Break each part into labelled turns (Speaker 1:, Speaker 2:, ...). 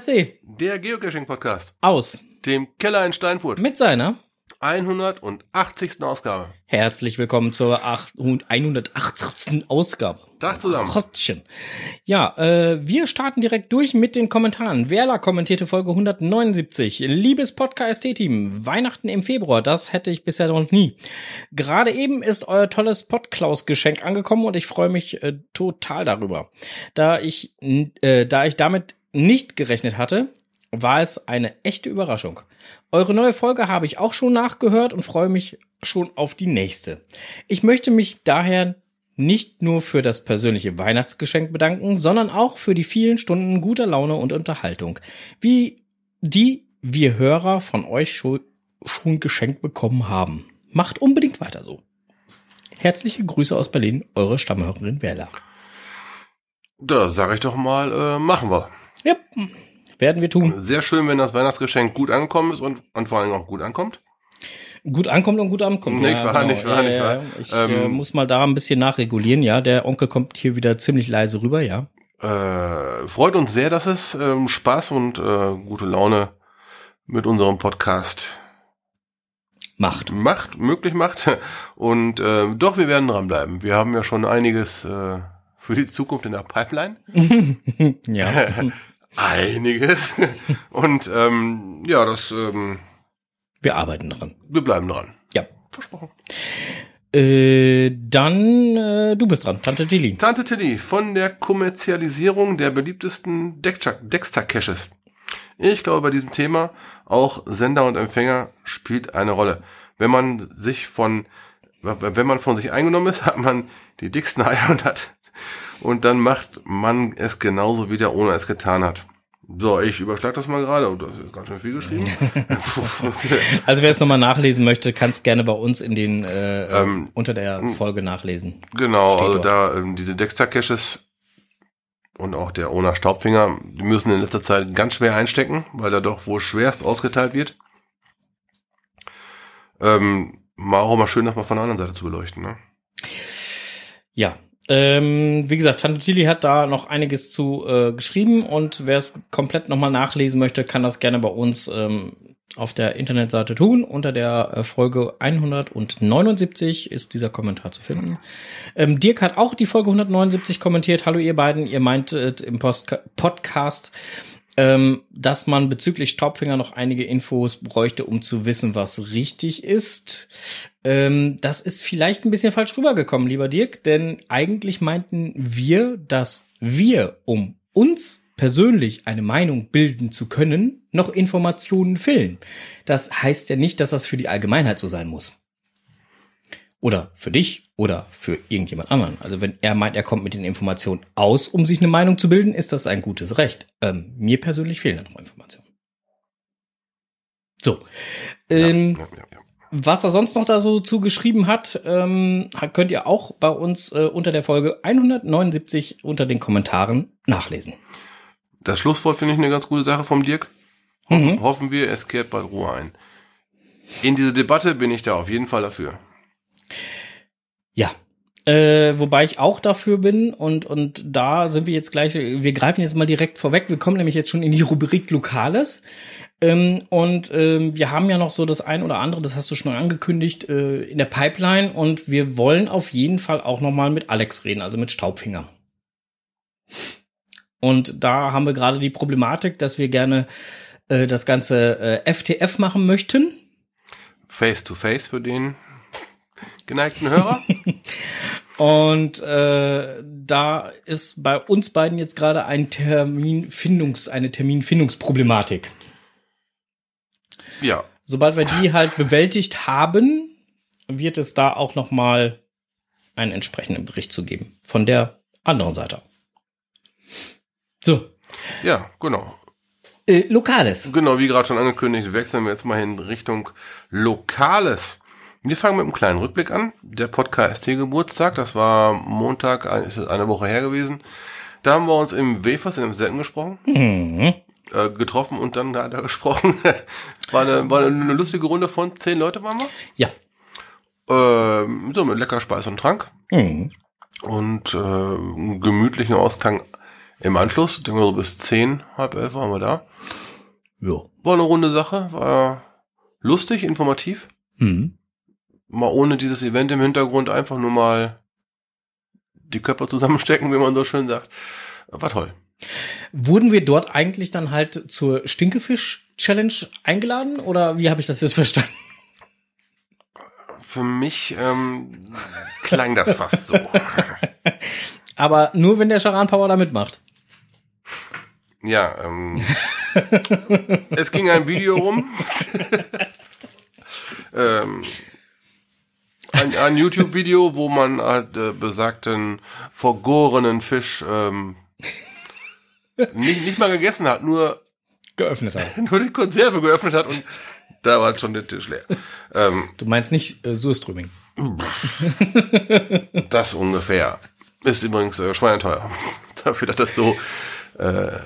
Speaker 1: KSD.
Speaker 2: Der Geocaching-Podcast.
Speaker 1: Aus.
Speaker 2: Dem Keller in Steinfurt.
Speaker 1: Mit seiner
Speaker 2: 180. Ausgabe.
Speaker 1: Herzlich willkommen zur 180. Ausgabe.
Speaker 2: Tag zusammen.
Speaker 1: Gottchen. Ja, äh, wir starten direkt durch mit den Kommentaren. Werler kommentierte Folge 179. Liebes Podcast-Team, Weihnachten im Februar, das hätte ich bisher noch nie. Gerade eben ist euer tolles Podklaus-Geschenk angekommen und ich freue mich äh, total darüber. Da ich, äh, da ich damit nicht gerechnet hatte, war es eine echte Überraschung. Eure neue Folge habe ich auch schon nachgehört und freue mich schon auf die nächste. Ich möchte mich daher nicht nur für das persönliche Weihnachtsgeschenk bedanken, sondern auch für die vielen Stunden guter Laune und Unterhaltung, wie die wir Hörer von euch schon, schon geschenkt bekommen haben. Macht unbedingt weiter so. Herzliche Grüße aus Berlin, eure Stammhörerin Werler.
Speaker 2: Da sage ich doch mal, äh, machen wir.
Speaker 1: Ja, werden wir tun.
Speaker 2: Sehr schön, wenn das Weihnachtsgeschenk gut angekommen ist und, und vor allem auch gut ankommt.
Speaker 1: Gut ankommt und gut ankommt.
Speaker 2: Nicht wahr, nicht wahr, nicht wahr.
Speaker 1: Ich äh,
Speaker 2: Ähm,
Speaker 1: muss mal da ein bisschen nachregulieren, ja. Der Onkel kommt hier wieder ziemlich leise rüber, ja.
Speaker 2: Äh, freut uns sehr, dass es ähm, Spaß und äh, gute Laune mit unserem Podcast
Speaker 1: Macht.
Speaker 2: macht, möglich macht. Und äh, doch, wir werden dranbleiben. Wir haben ja schon einiges äh, für die Zukunft in der Pipeline.
Speaker 1: ja.
Speaker 2: Einiges. Und ähm, ja, das, ähm,
Speaker 1: Wir arbeiten dran.
Speaker 2: wir bleiben dran.
Speaker 1: Ja.
Speaker 2: Versprochen.
Speaker 1: Äh, dann, äh, du bist dran, Tante Tilly.
Speaker 2: Tante Tilly von der Kommerzialisierung der beliebtesten Dexter-Caches. Ich glaube, bei diesem Thema auch Sender und Empfänger spielt eine Rolle. Wenn man sich von, wenn man von sich eingenommen ist, hat man die dicksten Eier und hat, und dann macht man es genauso wie der ohne es getan hat. So, ich überschlag das mal gerade. Und das ist ganz schön viel geschrieben.
Speaker 1: Also wer es nochmal nachlesen möchte, kann es gerne bei uns in den äh,
Speaker 2: Ähm,
Speaker 1: unter der Folge nachlesen.
Speaker 2: Genau,
Speaker 1: Steht
Speaker 2: also
Speaker 1: dort.
Speaker 2: da ähm, diese Dexter-Caches und auch der Ona Staubfinger, die müssen in letzter Zeit ganz schwer einstecken, weil da doch wohl schwerst ausgeteilt wird. Ähm, mal auch mal schön, das mal von der anderen Seite zu beleuchten. Ne?
Speaker 1: Ja. Ähm, wie gesagt, Tante Tilly hat da noch einiges zu äh, geschrieben und wer es komplett nochmal nachlesen möchte, kann das gerne bei uns ähm, auf der Internetseite tun. Unter der äh, Folge 179 ist dieser Kommentar zu finden. Ähm, Dirk hat auch die Folge 179 kommentiert. Hallo ihr beiden, ihr meintet im Post Podcast, ähm, dass man bezüglich Staubfinger noch einige Infos bräuchte, um zu wissen, was richtig ist. Ähm, das ist vielleicht ein bisschen falsch rübergekommen, lieber Dirk, denn eigentlich meinten wir, dass wir, um uns persönlich eine Meinung bilden zu können, noch Informationen fehlen. Das heißt ja nicht, dass das für die Allgemeinheit so sein muss. Oder für dich oder für irgendjemand anderen. Also wenn er meint, er kommt mit den Informationen aus, um sich eine Meinung zu bilden, ist das ein gutes Recht. Ähm, mir persönlich fehlen da noch Informationen. So. Ähm,
Speaker 2: Ja, ja, ja.
Speaker 1: was er sonst noch da so zugeschrieben hat, ähm, könnt ihr auch bei uns äh, unter der Folge 179 unter den Kommentaren nachlesen.
Speaker 2: Das Schlusswort finde ich eine ganz gute Sache vom Dirk. Hoffen,
Speaker 1: Mhm.
Speaker 2: hoffen wir, es kehrt bald Ruhe ein. In diese Debatte bin ich da auf jeden Fall dafür.
Speaker 1: Ja. Äh, wobei ich auch dafür bin und, und da sind wir jetzt gleich, wir greifen jetzt mal direkt vorweg. Wir kommen nämlich jetzt schon in die Rubrik Lokales. Ähm, und ähm, wir haben ja noch so das ein oder andere, das hast du schon angekündigt, äh, in der Pipeline und wir wollen auf jeden Fall auch noch mal mit Alex reden, also mit Staubfinger. Und da haben wir gerade die Problematik, dass wir gerne äh, das ganze äh, FTF machen möchten.
Speaker 2: Face to face für den geneigten Hörer.
Speaker 1: Und äh, da ist bei uns beiden jetzt gerade ein Terminfindungs, eine Terminfindungsproblematik.
Speaker 2: ja,
Speaker 1: Sobald wir die halt bewältigt haben, wird es da auch noch mal einen entsprechenden Bericht zu geben von der anderen Seite. So,
Speaker 2: ja, genau.
Speaker 1: äh, Lokales.
Speaker 2: Genau, wie gerade schon angekündigt, wechseln wir jetzt mal in Richtung Lokales. Wir fangen mit einem kleinen Rückblick an. Der Podcast Geburtstag, das war Montag, ist es eine Woche her gewesen. Da haben wir uns im Wefers in dem Selten gesprochen,
Speaker 1: Mhm.
Speaker 2: äh, getroffen und dann da, da gesprochen. war, eine, war eine lustige Runde von zehn Leute waren wir.
Speaker 1: Ja.
Speaker 2: Ähm, so mit lecker Speis und Trank
Speaker 1: Mhm.
Speaker 2: und äh, einen gemütlichen Ausklang Im Anschluss, denke so bis zehn, halb elf waren wir da.
Speaker 1: Ja.
Speaker 2: War eine runde Sache, war lustig, informativ.
Speaker 1: Mhm.
Speaker 2: Mal ohne dieses Event im Hintergrund einfach nur mal die Köpfe zusammenstecken, wie man so schön sagt. War toll.
Speaker 1: Wurden wir dort eigentlich dann halt zur Stinkefisch-Challenge eingeladen oder wie habe ich das jetzt verstanden?
Speaker 2: Für mich ähm, klang das fast so.
Speaker 1: Aber nur wenn der Charan Power da mitmacht.
Speaker 2: Ja, ähm, es ging ein Video rum. ähm, ein, ein YouTube-Video, wo man halt, äh, besagten vergorenen Fisch ähm, nicht, nicht mal gegessen hat, nur,
Speaker 1: Geöffnet hat.
Speaker 2: nur die Konserve geöffnet hat und da war schon der Tisch leer. Ähm,
Speaker 1: Du meinst nicht äh, Surströming.
Speaker 2: das ungefähr. Ist übrigens äh, schweineteuer. Dafür, dass das so äh,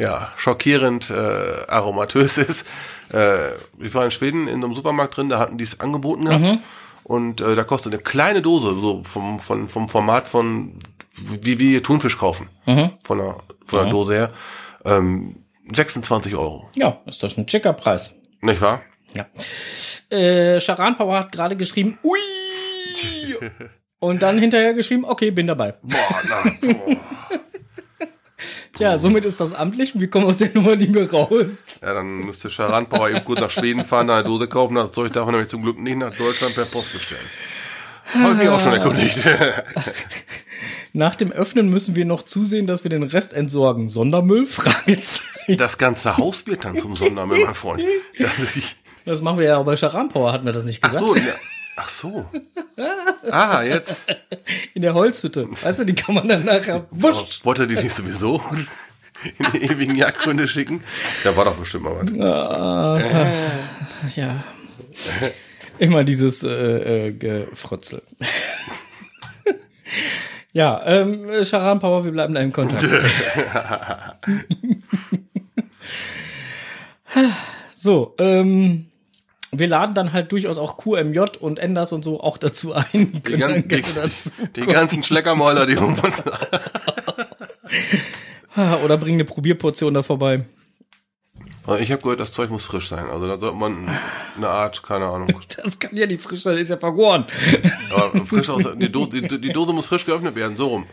Speaker 2: ja, schockierend äh, aromatös ist. Äh, ich war in Schweden in einem Supermarkt drin, da hatten die es angeboten gehabt. Und äh, da kostet eine kleine Dose, so vom, vom, vom Format von, wie wir Thunfisch kaufen. Von der, von der Dose her. Ähm, 26 Euro.
Speaker 1: Ja, ist doch ein schicker Preis.
Speaker 2: Nicht wahr?
Speaker 1: Ja. Äh, Charan Power hat gerade geschrieben, ui! Und dann hinterher geschrieben, okay, bin dabei.
Speaker 2: Boah, nein. Boah.
Speaker 1: Tja, somit ist das amtlich und wir kommen aus der Nummer nicht mehr raus.
Speaker 2: Ja, dann müsste Charan Power eben gut nach Schweden fahren, eine Dose kaufen. Das Zeug darf er nämlich zum Glück nicht nach Deutschland per Post bestellen. Habe ich mich auch schon erkundigt.
Speaker 1: Nach dem Öffnen müssen wir noch zusehen, dass wir den Rest entsorgen. Sondermüll? Fragezeichen.
Speaker 2: Das ganze Haus wird dann zum Sondermüll, mein Freund. Das
Speaker 1: Das machen wir ja auch bei Charan Power, hatten wir das nicht
Speaker 2: ach
Speaker 1: gesagt?
Speaker 2: so, ja. Ach so. Ah, jetzt.
Speaker 1: In der Holzhütte. Weißt du, die kann man dann nachher wusch.
Speaker 2: Wollte er die nicht sowieso in die ewigen Jagdgründe schicken? Da war doch bestimmt mal was.
Speaker 1: Ja. Immer dieses äh, äh, Gefrotzel. ja, ähm, Charan Power, wir bleiben da im Kontakt. so, ähm, wir laden dann halt durchaus auch QMJ und Enders und so auch dazu ein. Die
Speaker 2: Die,
Speaker 1: können
Speaker 2: gan
Speaker 1: dann
Speaker 2: die,
Speaker 1: dazu.
Speaker 2: die ganzen Schleckermäuler, die um uns.
Speaker 1: Ah, Oder bringen eine Probierportion da vorbei.
Speaker 2: Ich habe gehört, das Zeug muss frisch sein. Also da sollte man eine Art, keine Ahnung.
Speaker 1: Das kann ja nicht frisch sein, ist ja vergoren.
Speaker 2: Aber frisch aus, die, Do die, die Dose muss frisch geöffnet werden, so rum.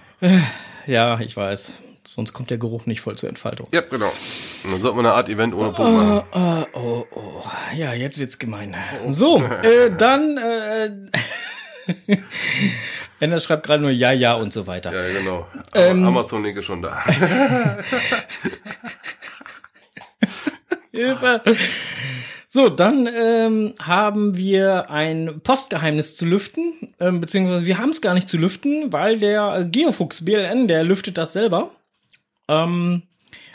Speaker 1: Ja, ich weiß. Sonst kommt der Geruch nicht voll zur Entfaltung.
Speaker 2: Ja, genau. Dann sollte man eine Art Event ohne Punkt machen.
Speaker 1: Ah, oh, oh. Ja, jetzt wird's gemein. So, äh, dann, äh, Ender schreibt gerade nur ja, ja und so weiter.
Speaker 2: Ja, genau.
Speaker 1: Ähm.
Speaker 2: Amazon-Link ist schon da.
Speaker 1: Hilfe. So, dann ähm, haben wir ein Postgeheimnis zu lüften, ähm, beziehungsweise wir haben es gar nicht zu lüften, weil der Geofuchs BLN, der lüftet das selber. Ähm,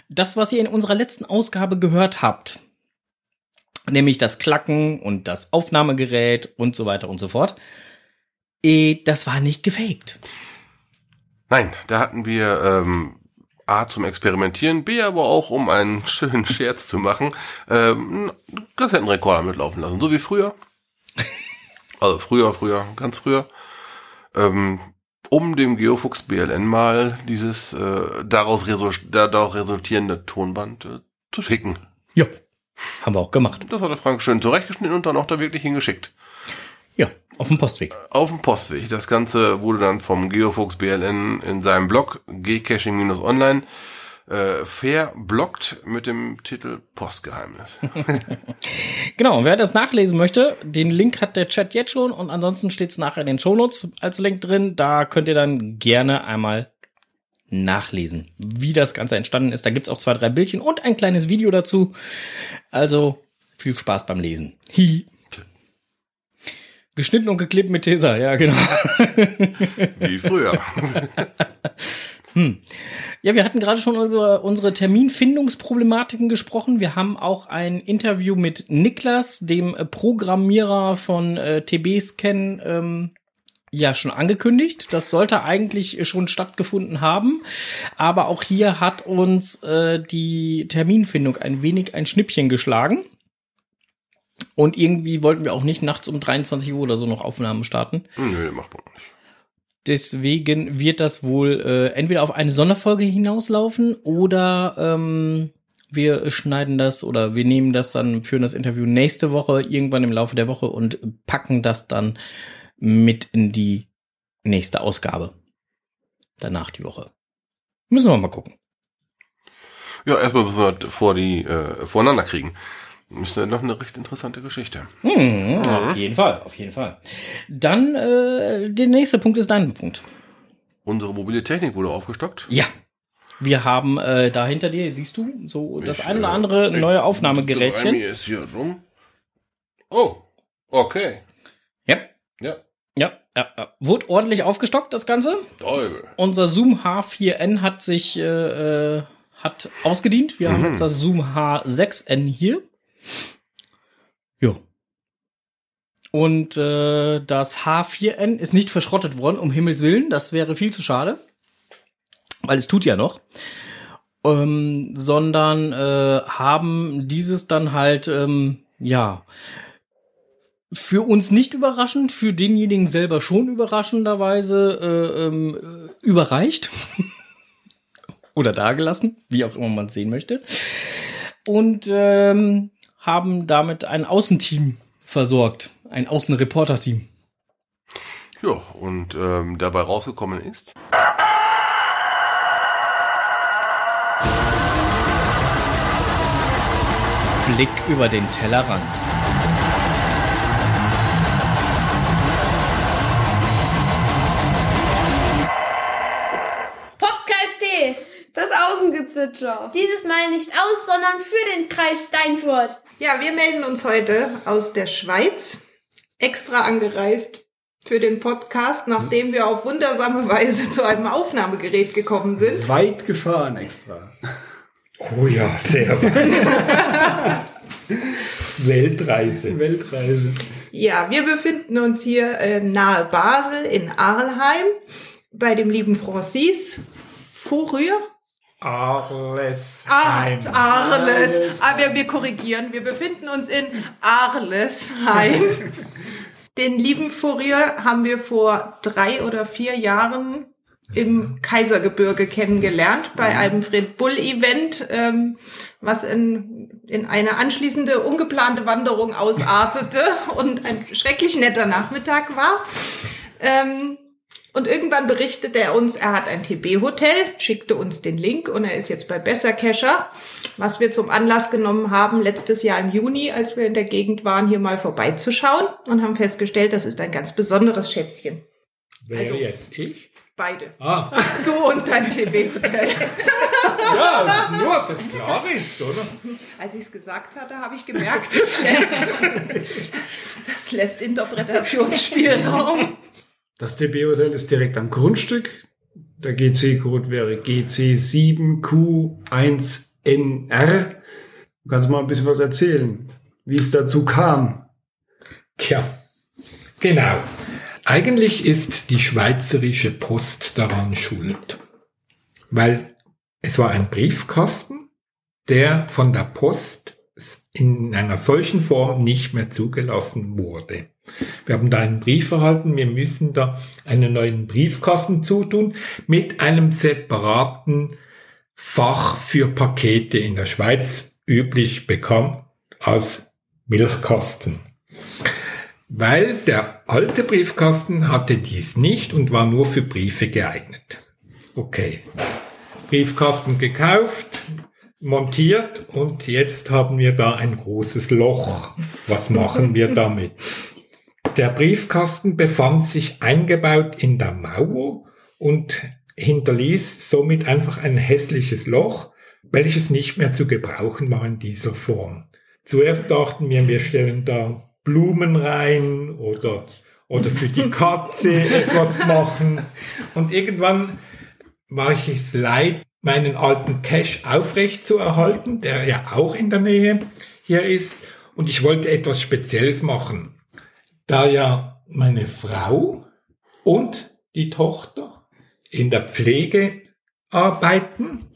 Speaker 1: das, was ihr in unserer letzten Ausgabe gehört habt, nämlich das Klacken und das Aufnahmegerät und so weiter und so fort, eh, das war nicht gefaked.
Speaker 2: Nein, da hatten wir ähm, A zum Experimentieren, B aber auch, um einen schönen Scherz zu machen, ähm, einen Kassettenrekorder mitlaufen lassen, so wie früher. Also früher, früher, ganz früher. Ähm, um dem Geofuchs BLN mal dieses äh, daraus, resul daraus resultierende Tonband äh, zu schicken.
Speaker 1: Ja, haben wir auch gemacht.
Speaker 2: Das hat der Frank schön zurechtgeschnitten und dann auch da wirklich hingeschickt.
Speaker 1: Ja, auf dem Postweg.
Speaker 2: Auf dem Postweg. Das Ganze wurde dann vom Geofuchs BLN in seinem Blog gcaching-online äh, verblockt mit dem Titel Postgeheimnis.
Speaker 1: Genau, und wer das nachlesen möchte, den Link hat der Chat jetzt schon und ansonsten steht es nachher in den Shownotes als Link drin. Da könnt ihr dann gerne einmal nachlesen, wie das Ganze entstanden ist. Da gibt's auch zwei, drei Bildchen und ein kleines Video dazu. Also viel Spaß beim Lesen. Hi. Geschnitten und geklebt mit Tesa, ja, genau.
Speaker 2: Wie früher.
Speaker 1: Ja, wir hatten gerade schon über unsere Terminfindungsproblematiken gesprochen. Wir haben auch ein Interview mit Niklas, dem Programmierer von äh, TB-Scan, ähm, ja schon angekündigt. Das sollte eigentlich schon stattgefunden haben. Aber auch hier hat uns äh, die Terminfindung ein wenig ein Schnippchen geschlagen. Und irgendwie wollten wir auch nicht nachts um 23 Uhr oder so noch Aufnahmen starten.
Speaker 2: Nö, macht man nicht.
Speaker 1: Deswegen wird das wohl äh, entweder auf eine Sonderfolge hinauslaufen oder ähm, wir schneiden das oder wir nehmen das dann, führen das Interview nächste Woche, irgendwann im Laufe der Woche und packen das dann mit in die nächste Ausgabe. Danach die Woche. Müssen wir mal gucken.
Speaker 2: Ja, erstmal müssen wir vor die äh, voreinander kriegen. Ist ja noch eine recht interessante Geschichte.
Speaker 1: Hm, Auf jeden Fall, auf jeden Fall. Dann äh, der nächste Punkt ist dein Punkt.
Speaker 2: Unsere mobile Technik wurde aufgestockt.
Speaker 1: Ja. Wir haben äh, da hinter dir, siehst du, so das
Speaker 2: Ich,
Speaker 1: ein oder
Speaker 2: äh,
Speaker 1: andere
Speaker 2: ich-
Speaker 1: neue Aufnahmegerätchen.
Speaker 2: ist hier rum. Oh, okay.
Speaker 1: Ja,
Speaker 2: Ja,
Speaker 1: ja, ja, ja. Wurde ordentlich aufgestockt, das Ganze.
Speaker 2: toll.
Speaker 1: Unser Zoom H4n hat sich äh, äh, hat ausgedient. Wir haben
Speaker 2: Mhm.
Speaker 1: jetzt das Zoom H6n hier. Jo. Und äh, das H4n ist nicht verschrottet worden, um Himmels Willen. Das wäre viel zu schade. Weil es tut ja noch. Ähm, sondern äh, haben dieses dann halt, ähm, ja, für uns nicht überraschend, für denjenigen selber schon überraschenderweise äh, ähm, äh, überreicht. Oder dagelassen, wie auch immer man es sehen möchte. Und ähm, haben damit ein Außenteam versorgt. Ein Außenreporter-Team.
Speaker 2: Ja, und ähm, dabei rausgekommen ist.
Speaker 1: Blick über den Tellerrand.
Speaker 3: Podcast D.
Speaker 4: Das Außengezwitscher.
Speaker 3: Dieses Mal nicht aus, sondern für den Kreis Steinfurt.
Speaker 4: Ja, wir melden uns heute aus der Schweiz, extra angereist für den Podcast, nachdem wir auf wundersame Weise zu einem Aufnahmegerät gekommen sind.
Speaker 5: Weit gefahren extra.
Speaker 6: Oh ja, sehr weit. Weltreise.
Speaker 5: Weltreise.
Speaker 4: Ja, wir befinden uns hier äh, nahe Basel in Arlheim bei dem lieben Francis Fourier.
Speaker 6: Arles.
Speaker 4: Ah, Arles. Ah, wir, wir korrigieren. Wir befinden uns in Arlesheim. Den lieben Fourier haben wir vor drei oder vier Jahren im Kaisergebirge kennengelernt bei einem Fred Bull Event, ähm, was in, in eine anschließende ungeplante Wanderung ausartete und ein schrecklich netter Nachmittag war. Ähm, und irgendwann berichtete er uns, er hat ein TB-Hotel, schickte uns den Link und er ist jetzt bei Bessercacher, was wir zum Anlass genommen haben, letztes Jahr im Juni, als wir in der Gegend waren, hier mal vorbeizuschauen und haben festgestellt, das ist ein ganz besonderes Schätzchen.
Speaker 6: Wer
Speaker 4: Also-
Speaker 6: jetzt? Ich?
Speaker 4: Beide.
Speaker 6: Ah,
Speaker 4: Du und dein TB-Hotel.
Speaker 6: ja, nur, ob das klar ist, oder?
Speaker 4: Als ich es gesagt hatte, habe ich gemerkt, das lässt, das lässt Interpretationsspielraum.
Speaker 5: Das TB-Hotel ist direkt am Grundstück. Der GC-Code wäre GC7Q1NR. Du kannst mal ein bisschen was erzählen, wie es dazu kam.
Speaker 6: Tja, genau. Eigentlich ist die Schweizerische Post daran schuld. Weil es war ein Briefkasten, der von der Post in einer solchen Form nicht mehr zugelassen wurde. Wir haben da einen Brief erhalten, wir müssen da einen neuen Briefkasten zutun mit einem separaten Fach für Pakete in der Schweiz üblich bekannt als Milchkasten. Weil der alte Briefkasten hatte dies nicht und war nur für Briefe geeignet. Okay. Briefkasten gekauft, montiert und jetzt haben wir da ein großes Loch. Was machen wir damit? Der Briefkasten befand sich eingebaut in der Mauer und hinterließ somit einfach ein hässliches Loch, welches nicht mehr zu gebrauchen war in dieser Form. Zuerst dachten wir, wir stellen da Blumen rein oder, oder für die Katze etwas machen. Und irgendwann war ich es leid, meinen alten Cache aufrecht zu erhalten, der ja auch in der Nähe hier ist. Und ich wollte etwas Spezielles machen. Da ja meine Frau und die Tochter in der Pflege arbeiten,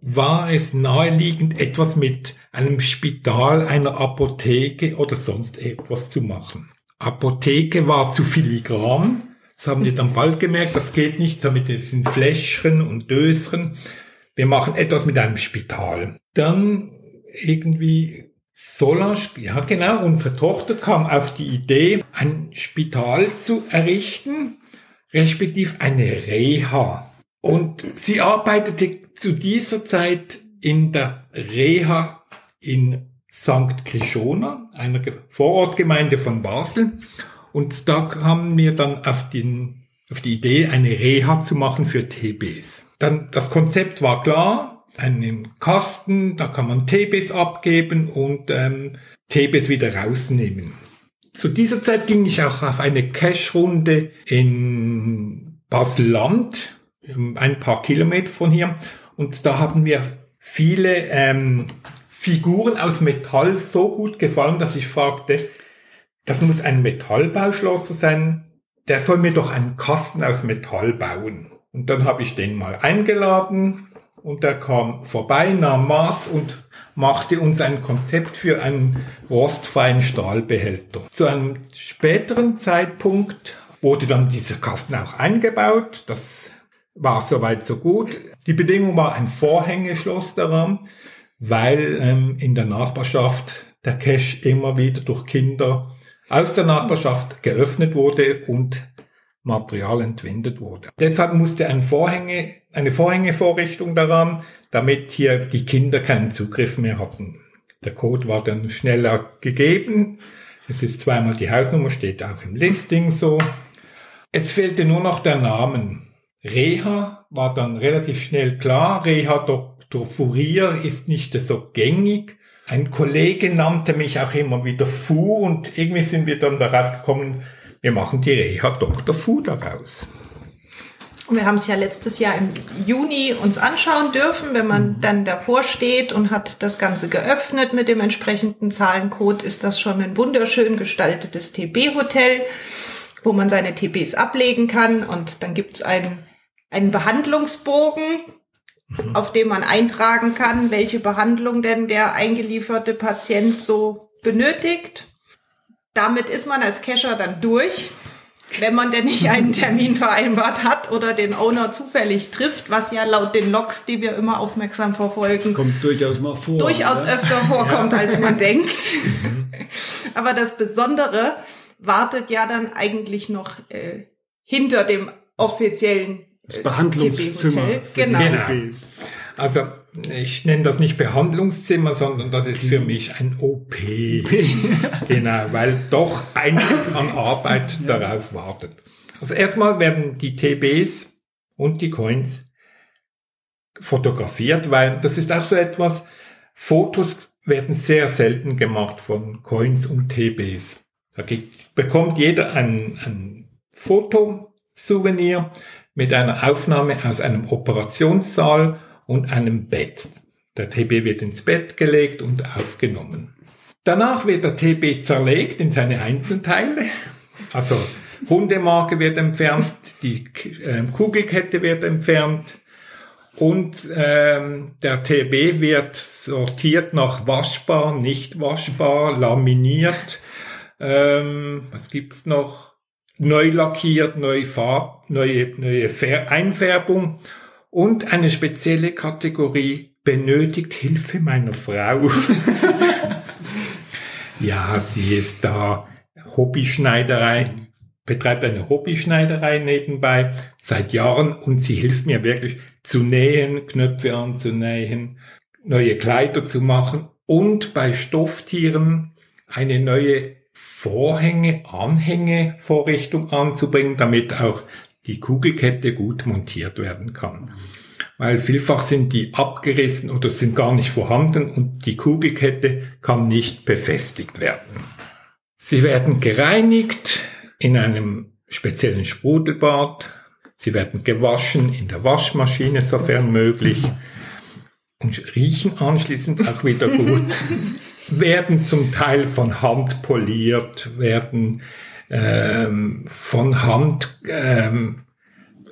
Speaker 6: war es naheliegend, etwas mit einem Spital, einer Apotheke oder sonst etwas zu machen. Apotheke war zu filigran, Das haben die dann bald gemerkt, das geht nicht so mit diesen Fläschchen und Döschen. Wir machen etwas mit einem Spital. Dann irgendwie Solange, ja genau, unsere Tochter kam auf die Idee, ein Spital zu errichten, respektive eine Reha. Und sie arbeitete zu dieser Zeit in der Reha in St. Krishona, einer Vorortgemeinde von Basel. Und da kamen wir dann auf, den, auf die Idee, eine Reha zu machen für TBs. Dann, das Konzept war klar, einen Kasten, da kann man TBs abgeben und ähm, TBs wieder rausnehmen. Zu dieser Zeit ging ich auch auf eine Cash-Runde in Basel-Land, ein paar Kilometer von hier, und da haben mir viele ähm, Figuren aus Metall so gut gefallen, dass ich fragte, das muss ein Metallbauschlosser sein, der soll mir doch einen Kasten aus Metall bauen. Und dann habe ich den mal eingeladen, und er kam vorbei, nahm Maß und machte uns ein Konzept für einen rostfreien Stahlbehälter. Zu einem späteren Zeitpunkt wurde dann dieser Kasten auch eingebaut. Das war soweit so gut. Die Bedingung war ein Vorhängeschloss daran, weil ähm, in der Nachbarschaft der Cache immer wieder durch Kinder aus der Nachbarschaft geöffnet wurde und Material entwendet wurde. Deshalb musste ein Vorhänge, eine Vorhängevorrichtung daran, damit hier die Kinder keinen Zugriff mehr hatten. Der Code war dann schneller gegeben. Es ist zweimal die Hausnummer, steht auch im Listing so. Jetzt fehlte nur noch der Namen. Reha war dann relativ schnell klar. Reha Dr. Fourier ist nicht so gängig. Ein Kollege nannte mich auch immer wieder Fu und irgendwie sind wir dann darauf gekommen, wir machen die Reha Dr. Fu daraus.
Speaker 4: Und wir haben es ja letztes Jahr im Juni uns anschauen dürfen. Wenn man mhm. dann davor steht und hat das Ganze geöffnet mit dem entsprechenden Zahlencode, ist das schon ein wunderschön gestaltetes TB-Hotel, wo man seine TBs ablegen kann. Und dann gibt es einen, einen Behandlungsbogen, mhm. auf dem man eintragen kann, welche Behandlung denn der eingelieferte Patient so benötigt damit ist man als Cacher dann durch, wenn man denn nicht einen Termin vereinbart hat oder den Owner zufällig trifft, was ja laut den Logs, die wir immer aufmerksam verfolgen,
Speaker 5: das kommt durchaus mal vor.
Speaker 4: Durchaus oder? öfter vorkommt, ja. als man denkt. Mhm. Aber das Besondere wartet ja dann eigentlich noch äh, hinter dem offiziellen
Speaker 5: das Behandlungszimmer.
Speaker 4: Genau. genau.
Speaker 6: Also ich nenne das nicht Behandlungszimmer, sondern das ist für mich ein OP. genau, weil doch einiges an Arbeit ja. darauf wartet. Also erstmal werden die TBs und die Coins fotografiert, weil das ist auch so etwas, Fotos werden sehr selten gemacht von Coins und TBs. Da bekommt jeder ein, ein Fotosouvenir mit einer Aufnahme aus einem Operationssaal und einem Bett. Der TB wird ins Bett gelegt und aufgenommen. Danach wird der TB zerlegt in seine Einzelteile. Also Hundemarke wird entfernt, die äh, Kugelkette wird entfernt und ähm, der TB wird sortiert nach waschbar, nicht waschbar, laminiert. Ähm, was gibt's noch? Neu lackiert, neue Farb, neue, neue Einfärbung und eine spezielle Kategorie benötigt Hilfe meiner Frau. ja, sie ist da Hobbyschneiderei, betreibt eine Hobbyschneiderei nebenbei seit Jahren und sie hilft mir wirklich zu nähen, Knöpfe anzunähen, neue Kleider zu machen und bei Stofftieren eine neue Vorhänge, Anhänge Vorrichtung anzubringen, damit auch die Kugelkette gut montiert werden kann. Weil vielfach sind die abgerissen oder sind gar nicht vorhanden und die Kugelkette kann nicht befestigt werden. Sie werden gereinigt in einem speziellen Sprudelbad. Sie werden gewaschen in der Waschmaschine, sofern möglich. Und riechen anschließend auch wieder gut. werden zum Teil von Hand poliert, werden ähm, von Hand ähm,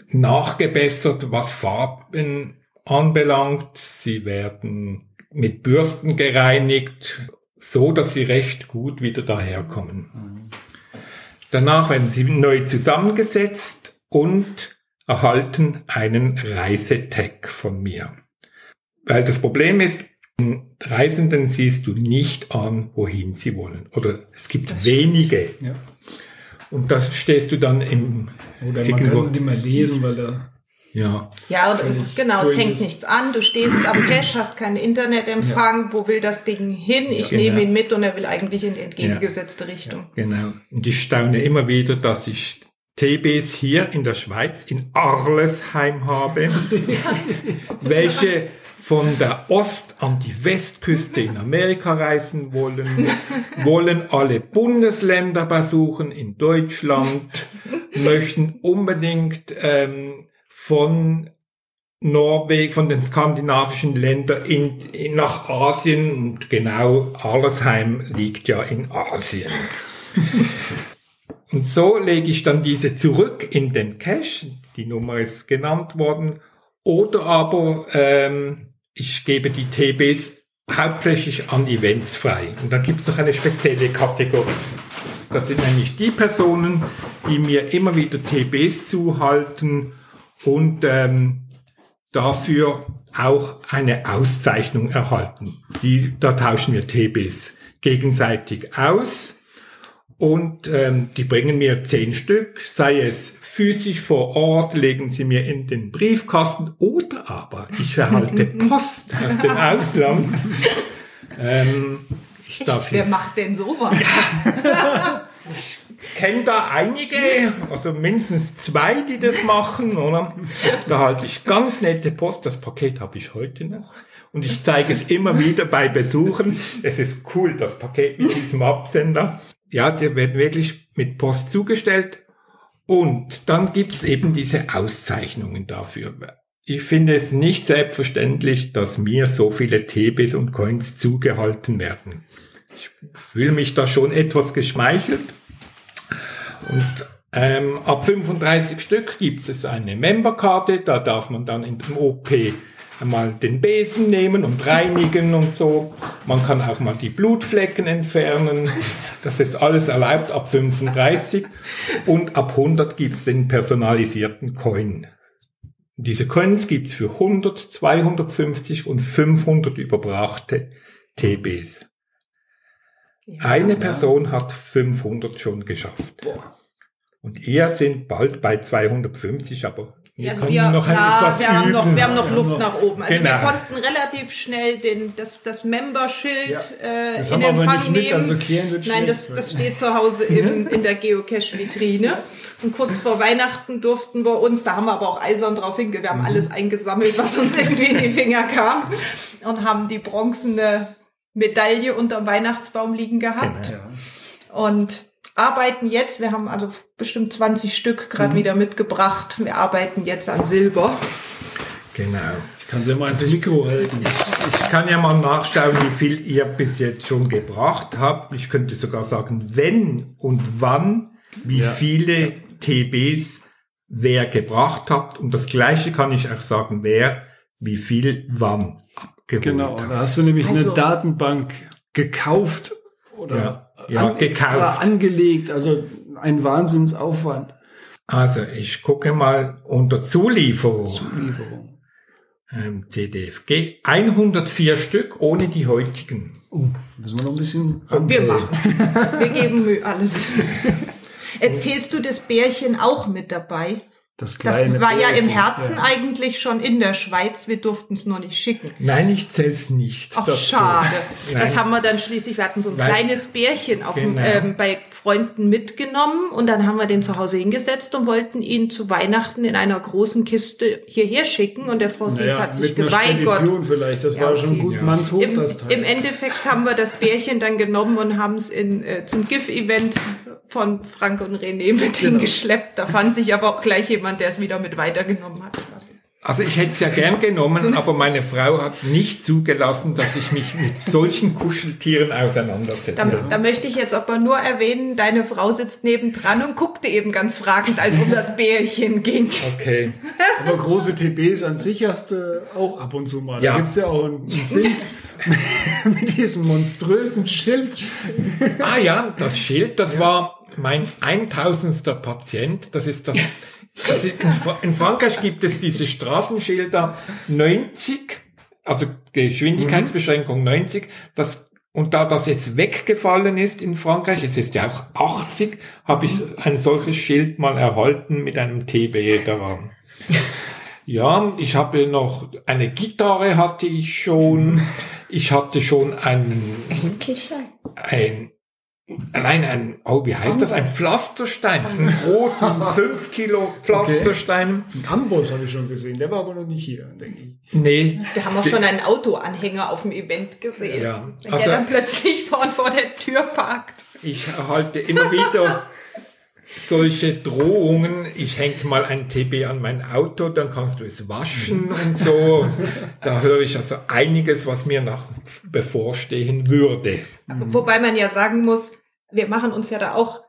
Speaker 6: nachgebessert, was Farben anbelangt. Sie werden mit Bürsten gereinigt, so dass sie recht gut wieder daherkommen. Danach werden sie neu zusammengesetzt und erhalten einen Reisetag von mir. Weil das Problem ist, Reisenden siehst du nicht an, wohin sie wollen. Oder es gibt wenige.
Speaker 5: Ja.
Speaker 6: Und das stehst du dann im
Speaker 5: Oder man
Speaker 6: irgendwo-
Speaker 5: kann nicht mehr lesen, weil da
Speaker 6: ja,
Speaker 4: Ja, und genau, es hängt
Speaker 5: ist.
Speaker 4: nichts an. Du stehst am Cache, hast keinen Internetempfang. Wo will das Ding hin? Ich
Speaker 6: Ja.
Speaker 4: nehme
Speaker 6: Genau.
Speaker 4: ihn mit und er will eigentlich in die entgegengesetzte Richtung.
Speaker 6: genau. Und ich staune immer wieder, dass ich TBs hier in der Schweiz in Arlesheim habe, welche von der Ost- an die Westküste in Amerika reisen wollen, wollen alle Bundesländer besuchen in Deutschland, möchten unbedingt ähm, von Norwegen, von den skandinavischen Ländern in, in, nach Asien und genau Arlesheim liegt ja in Asien. und so lege ich dann diese zurück in den Cache, die Nummer ist genannt worden, oder aber ähm, ich gebe die TBs hauptsächlich an Events frei. Und dann gibt es noch eine spezielle Kategorie. Das sind nämlich die Personen, die mir immer wieder TBs zuhalten und ähm, dafür auch eine Auszeichnung erhalten. Die, da tauschen wir TBs gegenseitig aus und ähm, die bringen mir zehn Stück, sei es physisch vor Ort, legen sie mir in den Briefkasten oder aber ich erhalte Post aus dem Ausland. Ähm, ich darf
Speaker 4: Wer macht denn sowas?
Speaker 6: kenne da einige, also mindestens zwei, die das machen, oder? Da halte ich ganz nette Post. Das Paket habe ich heute noch. Und ich zeige es immer wieder bei Besuchen. Es ist cool, das Paket mit diesem Absender. Ja, der wird wirklich mit Post zugestellt. Und dann gibt's eben diese Auszeichnungen dafür. Ich finde es nicht selbstverständlich, dass mir so viele TBs und Coins zugehalten werden. Ich fühle mich da schon etwas geschmeichelt. Und ähm, ab 35 Stück gibt es eine Memberkarte, da darf man dann in dem OP einmal den Besen nehmen und reinigen und so. Man kann auch mal die Blutflecken entfernen. Das ist alles erlaubt ab 35. Und ab 100 gibt es den personalisierten Coin. Diese Coins gibt es für 100, 250 und 500 überbrachte TBs. Eine Person hat 500 schon geschafft. Und ihr sind bald bei 250, aber wir
Speaker 4: Also
Speaker 6: können
Speaker 4: wir,
Speaker 6: noch
Speaker 4: ja,
Speaker 6: etwas
Speaker 4: wir, haben noch, wir haben noch Luft nach oben. Also wir
Speaker 6: Genau.
Speaker 4: konnten relativ schnell den, das, das Member-Schild
Speaker 5: Ja.
Speaker 4: äh,
Speaker 5: Das
Speaker 4: in
Speaker 5: haben wir
Speaker 4: Empfang
Speaker 5: nicht mit,
Speaker 4: nehmen.
Speaker 5: also
Speaker 4: Nein,
Speaker 5: schlecht,
Speaker 4: das, das steht zu Hause im, in der Geocache-Vitrine. Und kurz vor Weihnachten durften wir uns, da haben wir aber auch eisern drauf hinge, wir haben
Speaker 5: Mhm.
Speaker 4: alles eingesammelt, was uns irgendwie in die Finger kam. Und haben die bronzene Medaille unterm Weihnachtsbaum liegen gehabt.
Speaker 5: Ja.
Speaker 4: Und arbeiten jetzt, wir haben also bestimmt 20 Stück gerade wieder mitgebracht. Wir arbeiten jetzt an Silber.
Speaker 6: Genau.
Speaker 5: Ich kann sie mal ins Mikro halten.
Speaker 6: Ich kann ja mal nachschauen, wie viel ihr bis jetzt schon gebracht habt. Ich könnte sogar sagen, wenn und wann, wie
Speaker 5: Ja.
Speaker 6: viele TBs wer gebracht habt. Und das Gleiche kann ich auch sagen, wer wie viel wann abgeholt
Speaker 5: Genau,
Speaker 6: hat.
Speaker 5: da hast du nämlich
Speaker 4: Also-
Speaker 5: eine Datenbank gekauft oder
Speaker 6: Ja, ja,
Speaker 5: an, extra
Speaker 6: gekauft.
Speaker 5: angelegt. Also ein Wahnsinnsaufwand.
Speaker 6: Also ich gucke mal unter Zulieferung.
Speaker 5: Lieferung.
Speaker 6: Ähm, CDFG 104 Stück ohne die heutigen.
Speaker 5: Oh, müssen wir noch ein bisschen
Speaker 4: Wir
Speaker 5: ranmelden.
Speaker 4: machen. Wir geben Mühe, alles. Erzählst du das Bärchen auch mit dabei?
Speaker 5: Das,
Speaker 4: Das
Speaker 5: kleine
Speaker 4: war ja im Herzen
Speaker 5: ja.
Speaker 4: eigentlich schon in der Schweiz. Wir durften es nur nicht schicken.
Speaker 6: Nein, ich zähl's nicht.
Speaker 4: Ach, schade. Das
Speaker 6: Nein.
Speaker 4: haben wir dann schließlich, wir hatten so ein
Speaker 6: Weil-
Speaker 4: kleines Bärchen auf dem,
Speaker 6: Genau.
Speaker 4: ähm, bei Freunden mitgenommen und dann haben wir den zu Hause hingesetzt und wollten ihn zu Weihnachten in einer großen Kiste hierher schicken und der Frau
Speaker 5: Naja,
Speaker 4: hat sich geweigert.
Speaker 5: Spedition vielleicht. Das
Speaker 4: Ja,
Speaker 5: war schon
Speaker 4: okay.
Speaker 5: gut
Speaker 6: Ja.
Speaker 5: mannshoch,
Speaker 4: Im,
Speaker 5: das Teil.
Speaker 4: Im Endeffekt haben wir das Bärchen dann genommen und haben es in, äh, zum GIF-Event von Frank und René mit
Speaker 5: Genau.
Speaker 4: hingeschleppt. Da fand sich aber auch gleich jemand, der es wieder mit weitergenommen hat.
Speaker 6: Also ich hätte es ja gern genommen, aber meine Frau hat nicht zugelassen, dass ich mich mit solchen Kuscheltieren auseinandersetze.
Speaker 4: Da, da möchte ich jetzt aber nur erwähnen, deine Frau sitzt nebendran und guckte eben ganz fragend, als um das Bärchen ging.
Speaker 6: Okay.
Speaker 5: Aber große TBs an sich hast du auch ab und zu mal.
Speaker 6: Ja.
Speaker 5: Da gibt's ja auch ein Bild mit diesem monströsen Schild.
Speaker 6: Ah ja, das Schild, das war mein 1000. Patient, das ist das, in, Fra- in Frankreich gibt es diese Straßenschilder 90, also Geschwindigkeitsbeschränkung 90, das und da das jetzt weggefallen ist in Frankreich, es ist ja auch 80, habe ich ein solches Schild mal erhalten mit einem TB daran. Ja, ich habe noch eine Gitarre hatte ich schon. Ich hatte schon einen, ein, nein, ein, oh, wie heißt das? Ein Pflasterstein. Einen großen 5 Kilo Pflasterstein.
Speaker 5: Einen Amboss habe ich schon gesehen, der war aber noch nicht hier, denke ich.
Speaker 6: Nee.
Speaker 4: Wir haben auch schon einen Autoanhänger auf dem Event gesehen.
Speaker 6: Ja,
Speaker 4: Wenn
Speaker 6: also-
Speaker 4: der dann plötzlich vorn vor der Tür parkt.
Speaker 6: Ich erhalte immer wieder solche Drohungen. Ich hänge mal ein TB an mein Auto, dann kannst du es waschen und so. Da höre ich also einiges, was mir noch bevorstehen würde.
Speaker 4: Wobei man ja sagen muss, wir machen uns ja da auch,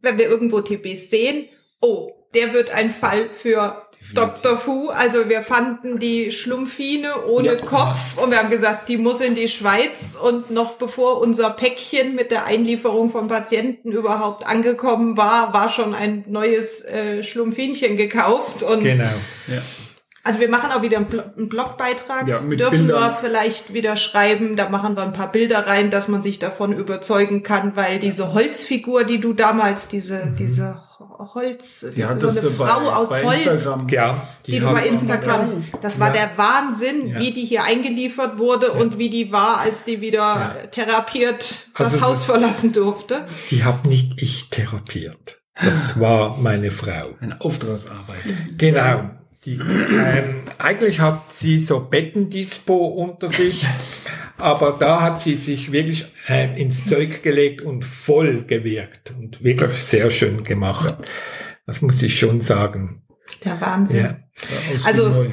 Speaker 4: wenn wir irgendwo TBs sehen, oh, der wird ein Fall für Dr. Fu. Also wir fanden die Schlumpfine ohne Kopf und wir haben gesagt, die muss in die Schweiz und noch bevor unser Päckchen mit der Einlieferung von Patienten überhaupt angekommen war, war schon ein neues äh, Schlumpfinchen gekauft und
Speaker 6: Genau.
Speaker 5: Ja.
Speaker 4: also wir machen auch wieder einen, Blo einen Blogbeitrag,
Speaker 5: Ja, mit
Speaker 4: dürfen
Speaker 5: Bildern.
Speaker 4: wir vielleicht wieder schreiben, da machen wir ein paar Bilder rein, dass man sich davon überzeugen kann, weil diese Holzfigur, die du damals, diese, diese Holz,
Speaker 5: Die hat
Speaker 4: so
Speaker 5: das
Speaker 4: eine
Speaker 5: so bei,
Speaker 4: Frau aus
Speaker 5: bei
Speaker 4: Holz,
Speaker 5: Instagram.
Speaker 6: Ja,
Speaker 4: die, du
Speaker 6: haben-
Speaker 4: bei Instagram, das war
Speaker 6: Ja.
Speaker 4: der Wahnsinn,
Speaker 6: Ja.
Speaker 4: wie die hier eingeliefert wurde und wie die war, als die wieder therapiert das
Speaker 6: Also
Speaker 4: Haus
Speaker 6: das-
Speaker 4: verlassen durfte.
Speaker 6: Die habe nicht ich therapiert. Das war meine Frau.
Speaker 5: Eine Auftragsarbeit.
Speaker 6: Genau. Die, ähm, eigentlich hat sie so Bettendispo unter sich, aber da hat sie sich wirklich ähm, ins Zeug gelegt und voll gewirkt und wirklich sehr schön gemacht. Das muss ich schon sagen.
Speaker 4: Der Wahnsinn.
Speaker 6: Ja.
Speaker 4: Also-
Speaker 5: neu.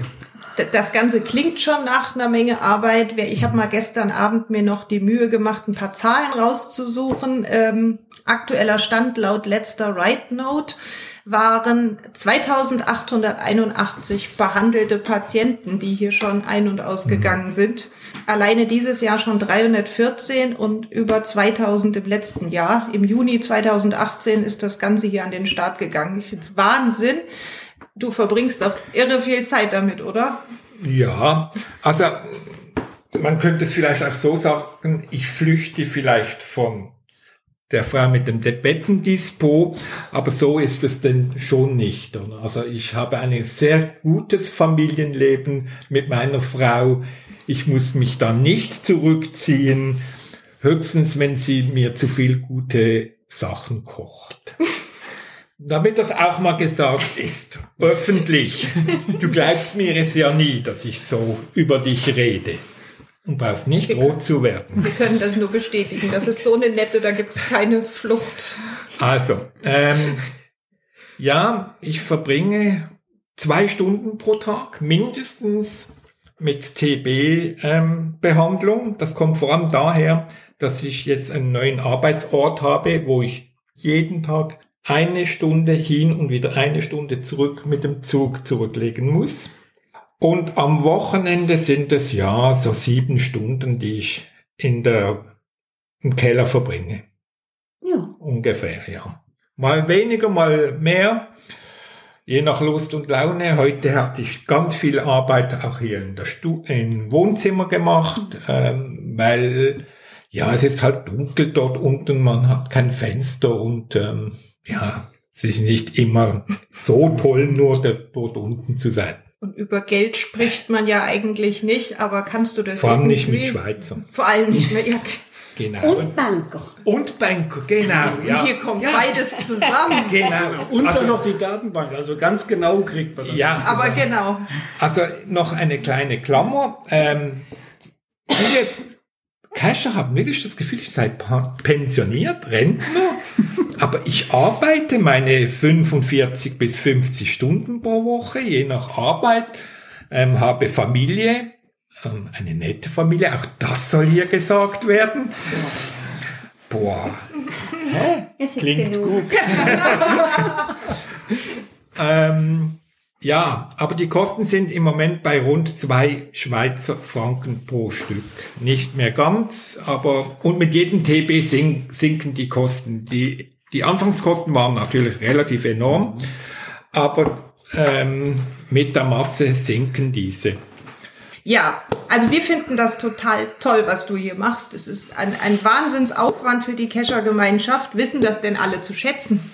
Speaker 4: Das Ganze klingt schon nach einer Menge Arbeit. Ich habe mal gestern Abend mir noch die Mühe gemacht, ein paar Zahlen rauszusuchen. Ähm, aktueller Stand laut letzter Right Note waren 2881 behandelte Patienten, die hier schon ein- und ausgegangen sind. Alleine dieses Jahr schon 314 und über 2000 im letzten Jahr. Im Juni 2018 ist das Ganze hier an den Start gegangen. Ich find's Wahnsinn. Du verbringst doch irre viel Zeit damit, oder?
Speaker 6: Ja, also man könnte es vielleicht auch so sagen, ich flüchte vielleicht von der Frau mit dem Bettendispo, aber so ist es denn schon nicht. Also ich habe ein sehr gutes Familienleben mit meiner Frau. Ich muss mich da nicht zurückziehen, höchstens wenn sie mir zu viel gute Sachen kocht. Damit das auch mal gesagt ist, öffentlich. Du glaubst mir es ja nie, dass ich so über dich rede. Und brauchst nicht rot zu werden.
Speaker 4: Wir können das nur bestätigen. Das ist so eine nette, da gibt's keine Flucht.
Speaker 6: Also, ähm, ja, ich verbringe zwei Stunden pro Tag mindestens mit TB-Behandlung. das kommt vor allem daher, dass ich jetzt einen neuen Arbeitsort habe, wo ich jeden Tag eine Stunde hin und wieder eine Stunde zurück mit dem Zug zurücklegen muss. Und am Wochenende sind es ja so sieben Stunden, die ich in der, im Keller verbringe.
Speaker 7: Ja.
Speaker 6: Ungefähr, ja. Mal weniger, mal mehr. Je nach Lust und Laune. Heute hatte ich ganz viel Arbeit auch hier in der Stu im Wohnzimmer gemacht, ähm, weil ja, es ist halt dunkel dort unten, man hat kein Fenster und ähm, ja, es ist nicht immer so toll, nur dort unten zu sein.
Speaker 4: Und über Geld spricht man ja eigentlich nicht, aber kannst du das
Speaker 6: Vor allem nicht mit
Speaker 4: irgendwie-
Speaker 6: Schweizer.
Speaker 4: Vor allem nicht mehr. Ja,
Speaker 6: Genau.
Speaker 7: Und Banker.
Speaker 6: Und Banker, genau. Ja.
Speaker 4: Hier kommt
Speaker 6: ja,
Speaker 4: beides zusammen.
Speaker 6: Genau.
Speaker 5: Und
Speaker 6: Also-
Speaker 5: dann noch die Datenbank, also ganz genau kriegt man das.
Speaker 6: Ja,
Speaker 5: jetzt
Speaker 4: Aber
Speaker 5: gesagt.
Speaker 4: genau.
Speaker 6: Also noch eine kleine Klammer. Ähm, viele Cacher haben wirklich das Gefühl, ich sei pensioniert, Rentner, aber ich arbeite meine 45 bis 50 Stunden pro Woche, je nach Arbeit, ähm, habe Familie, eine nette Familie, auch das soll hier gesagt werden. Boah,
Speaker 7: Jetzt ist
Speaker 6: klingt
Speaker 7: genug.
Speaker 6: gut. ähm, ja, aber die Kosten sind im Moment bei rund zwei Schweizer Franken pro Stück. Nicht mehr ganz, aber und mit jedem TB sink, sinken die Kosten. Die die Anfangskosten waren natürlich relativ enorm, aber ähm, mit der Masse sinken diese.
Speaker 4: Ja, also wir finden das total toll, was du hier machst. Es ist ein, ein Wahnsinnsaufwand für die Kescher-Gemeinschaft. Wissen das denn alle zu schätzen?